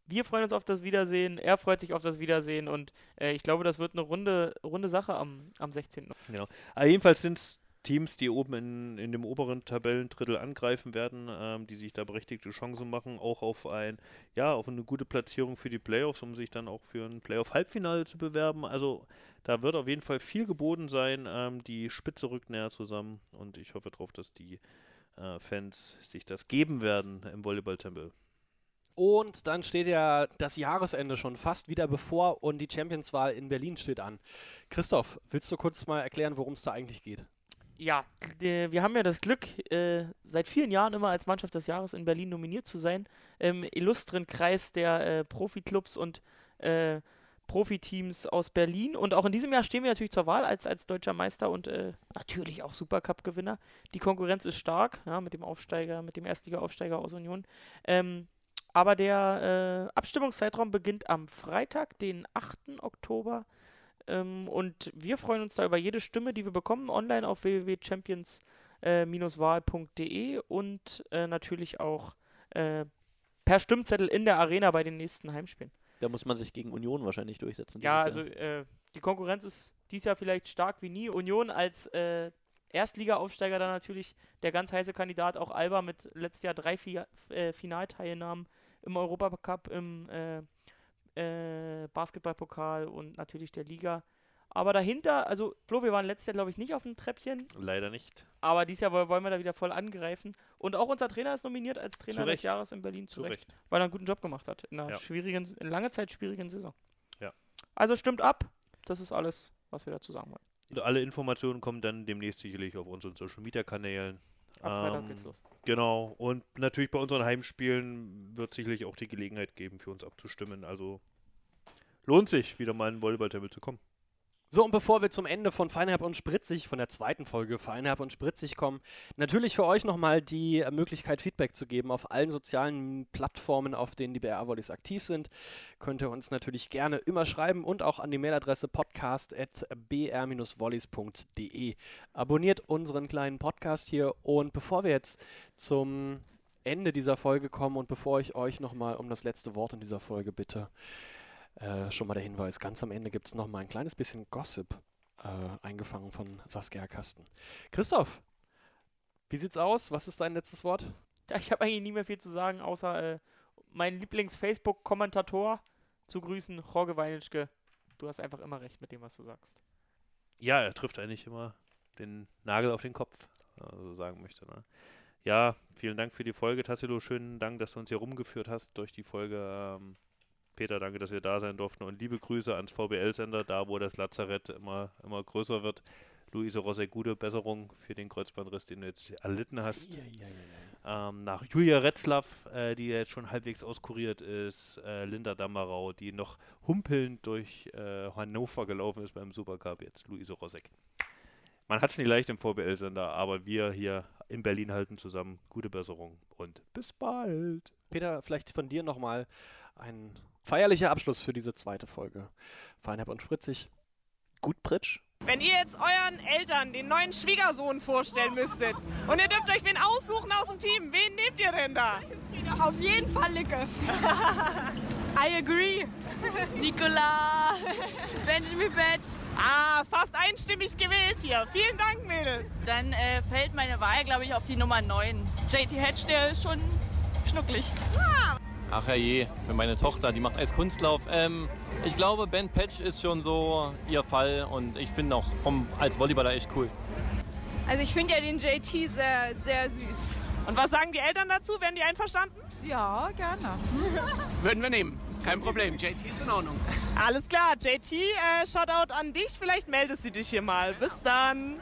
Speaker 3: Wir freuen uns auf das Wiedersehen, er freut sich auf das Wiedersehen und äh, ich glaube, das wird eine runde, runde Sache am, am 16.
Speaker 2: Ja. Aber jedenfalls sind es Teams, die oben in, in dem oberen Tabellendrittel angreifen werden, ähm, die sich da berechtigte Chancen machen, auch auf ein, ja, auf eine gute Platzierung für die Playoffs, um sich dann auch für ein Playoff-Halbfinale zu bewerben. Also da wird auf jeden Fall viel geboten sein. Ähm, die Spitze rückt näher zusammen und ich hoffe darauf, dass die äh, Fans sich das geben werden im Volleyballtempel.
Speaker 1: Und dann steht ja das Jahresende schon fast wieder bevor und die Championswahl in Berlin steht an. Christoph, willst du kurz mal erklären, worum es da eigentlich geht?
Speaker 3: Ja, äh, wir haben ja das Glück, äh, seit vielen Jahren immer als Mannschaft des Jahres in Berlin nominiert zu sein. Im illustren Kreis der äh, Profiklubs und äh, Profiteams aus Berlin. Und auch in diesem Jahr stehen wir natürlich zur Wahl als, als deutscher Meister und äh, natürlich auch Supercup-Gewinner. Die Konkurrenz ist stark, ja, mit dem Aufsteiger, mit dem Erstliga-Aufsteiger aus Union. Ähm, aber der äh, Abstimmungszeitraum beginnt am Freitag, den 8. Oktober. Ähm, und wir freuen uns da über jede Stimme, die wir bekommen, online auf www.champions-wahl.de und äh, natürlich auch äh, per Stimmzettel in der Arena bei den nächsten Heimspielen.
Speaker 4: Da muss man sich gegen Union wahrscheinlich durchsetzen.
Speaker 3: Ja, also äh, die Konkurrenz ist dieses Jahr vielleicht stark wie nie. Union als äh, Erstliga-Aufsteiger da natürlich der ganz heiße Kandidat, auch Alba mit letztes Jahr drei Fi äh, Finalteilnahmen im Europacup, im äh, äh, Basketballpokal und natürlich der Liga. Aber dahinter, also Flo, wir waren letztes Jahr, glaube ich, nicht auf dem Treppchen.
Speaker 2: Leider nicht.
Speaker 3: Aber dieses Jahr woll- wollen wir da wieder voll angreifen. Und auch unser Trainer ist nominiert als Trainer des. Jahres in Berlin. Zu,
Speaker 2: Zu
Speaker 3: Recht.
Speaker 2: Recht.
Speaker 3: Weil er einen guten Job gemacht hat. In einer
Speaker 2: Ja.
Speaker 3: schwierigen, in lange Zeit schwierigen Saison.
Speaker 2: Ja.
Speaker 3: Also stimmt ab. Das ist alles, was wir dazu sagen wollen.
Speaker 2: Alle Informationen kommen dann demnächst sicherlich auf unseren Social Media Kanälen.
Speaker 3: Ab Freitag geht's los.
Speaker 2: Genau. Und natürlich bei unseren Heimspielen wird sicherlich auch die Gelegenheit geben, für uns abzustimmen. Also lohnt sich, wieder mal in den Volleyballtempel zu kommen.
Speaker 1: So, und bevor wir zum Ende von Feinherb und Spritzig, von der zweiten Folge Feinherb und Spritzig kommen, natürlich für euch nochmal die äh, Möglichkeit, Feedback zu geben auf allen sozialen Plattformen, auf denen die BR-Volleys aktiv sind. Könnt ihr uns natürlich gerne immer schreiben und auch an die Mailadresse podcast.br-volleys.de. Abonniert unseren kleinen Podcast hier und bevor wir jetzt zum Ende dieser Folge kommen und bevor ich euch nochmal um das letzte Wort in dieser Folge bitte, äh, schon mal der Hinweis, ganz am Ende gibt es noch mal ein kleines bisschen Gossip, äh, eingefangen von Saskia Kasten. Christoph, wie sieht's aus? Was ist dein letztes Wort?
Speaker 3: Ja, ich habe eigentlich nie mehr viel zu sagen, außer äh, meinen Lieblings-Facebook-Kommentator zu grüßen, Jorge Weinitschke. Du hast einfach immer recht mit dem, was du sagst.
Speaker 2: Ja, er trifft eigentlich immer den Nagel auf den Kopf, äh, so sagen möchte. Ne? Ja, vielen Dank für die Folge, Tassilo. Schönen Dank, dass du uns hier rumgeführt hast durch die Folge. Ähm, Peter, danke, dass wir da sein durften. Und liebe Grüße ans VBL-Sender, da wo das Lazarett immer, immer größer wird. Luise Rosek, gute Besserung für den Kreuzbandriss, den du jetzt erlitten hast. Ähm, nach Julia Retzlaff, äh, die jetzt schon halbwegs auskuriert ist, äh, Linda Dammerau, die noch humpelnd durch äh, Hannover gelaufen ist beim Supercup, jetzt Luise Rosek. Man hat es nicht leicht im VBL-Sender, aber wir hier in Berlin halten zusammen. Gute Besserung und bis bald.
Speaker 1: Peter, vielleicht von dir nochmal ein feierlicher Abschluss für diese zweite Folge. Feinherb und Spritzig.
Speaker 4: Gut, Pritsch.
Speaker 9: Wenn ihr jetzt euren Eltern den neuen Schwiegersohn vorstellen müsstet und ihr dürft euch wen aussuchen aus dem Team, wen nehmt ihr denn da?
Speaker 14: Auf jeden Fall Licke.
Speaker 9: I agree.
Speaker 12: Nicola, Benjamin Batch.
Speaker 9: Ah, fast einstimmig gewählt hier. Vielen Dank, Mädels.
Speaker 12: Dann äh, fällt meine Wahl, glaube ich, auf die Nummer 9. JT Hatch, der ist schon
Speaker 13: schnucklig.
Speaker 11: Ach je, für meine Tochter, die macht Eiskunstlauf. Ähm, ich glaube, Ben Patch ist schon so ihr Fall und ich finde auch vom, als Volleyballer echt cool.
Speaker 15: Also ich finde ja den JT sehr, sehr süß.
Speaker 9: Und was sagen die Eltern dazu? Werden die einverstanden?
Speaker 13: Ja, gerne.
Speaker 10: Würden wir nehmen. Kein Problem. JT ist in Ordnung.
Speaker 9: Alles klar, JT, äh, Shoutout an dich. Vielleicht meldest du dich hier mal. Bis dann.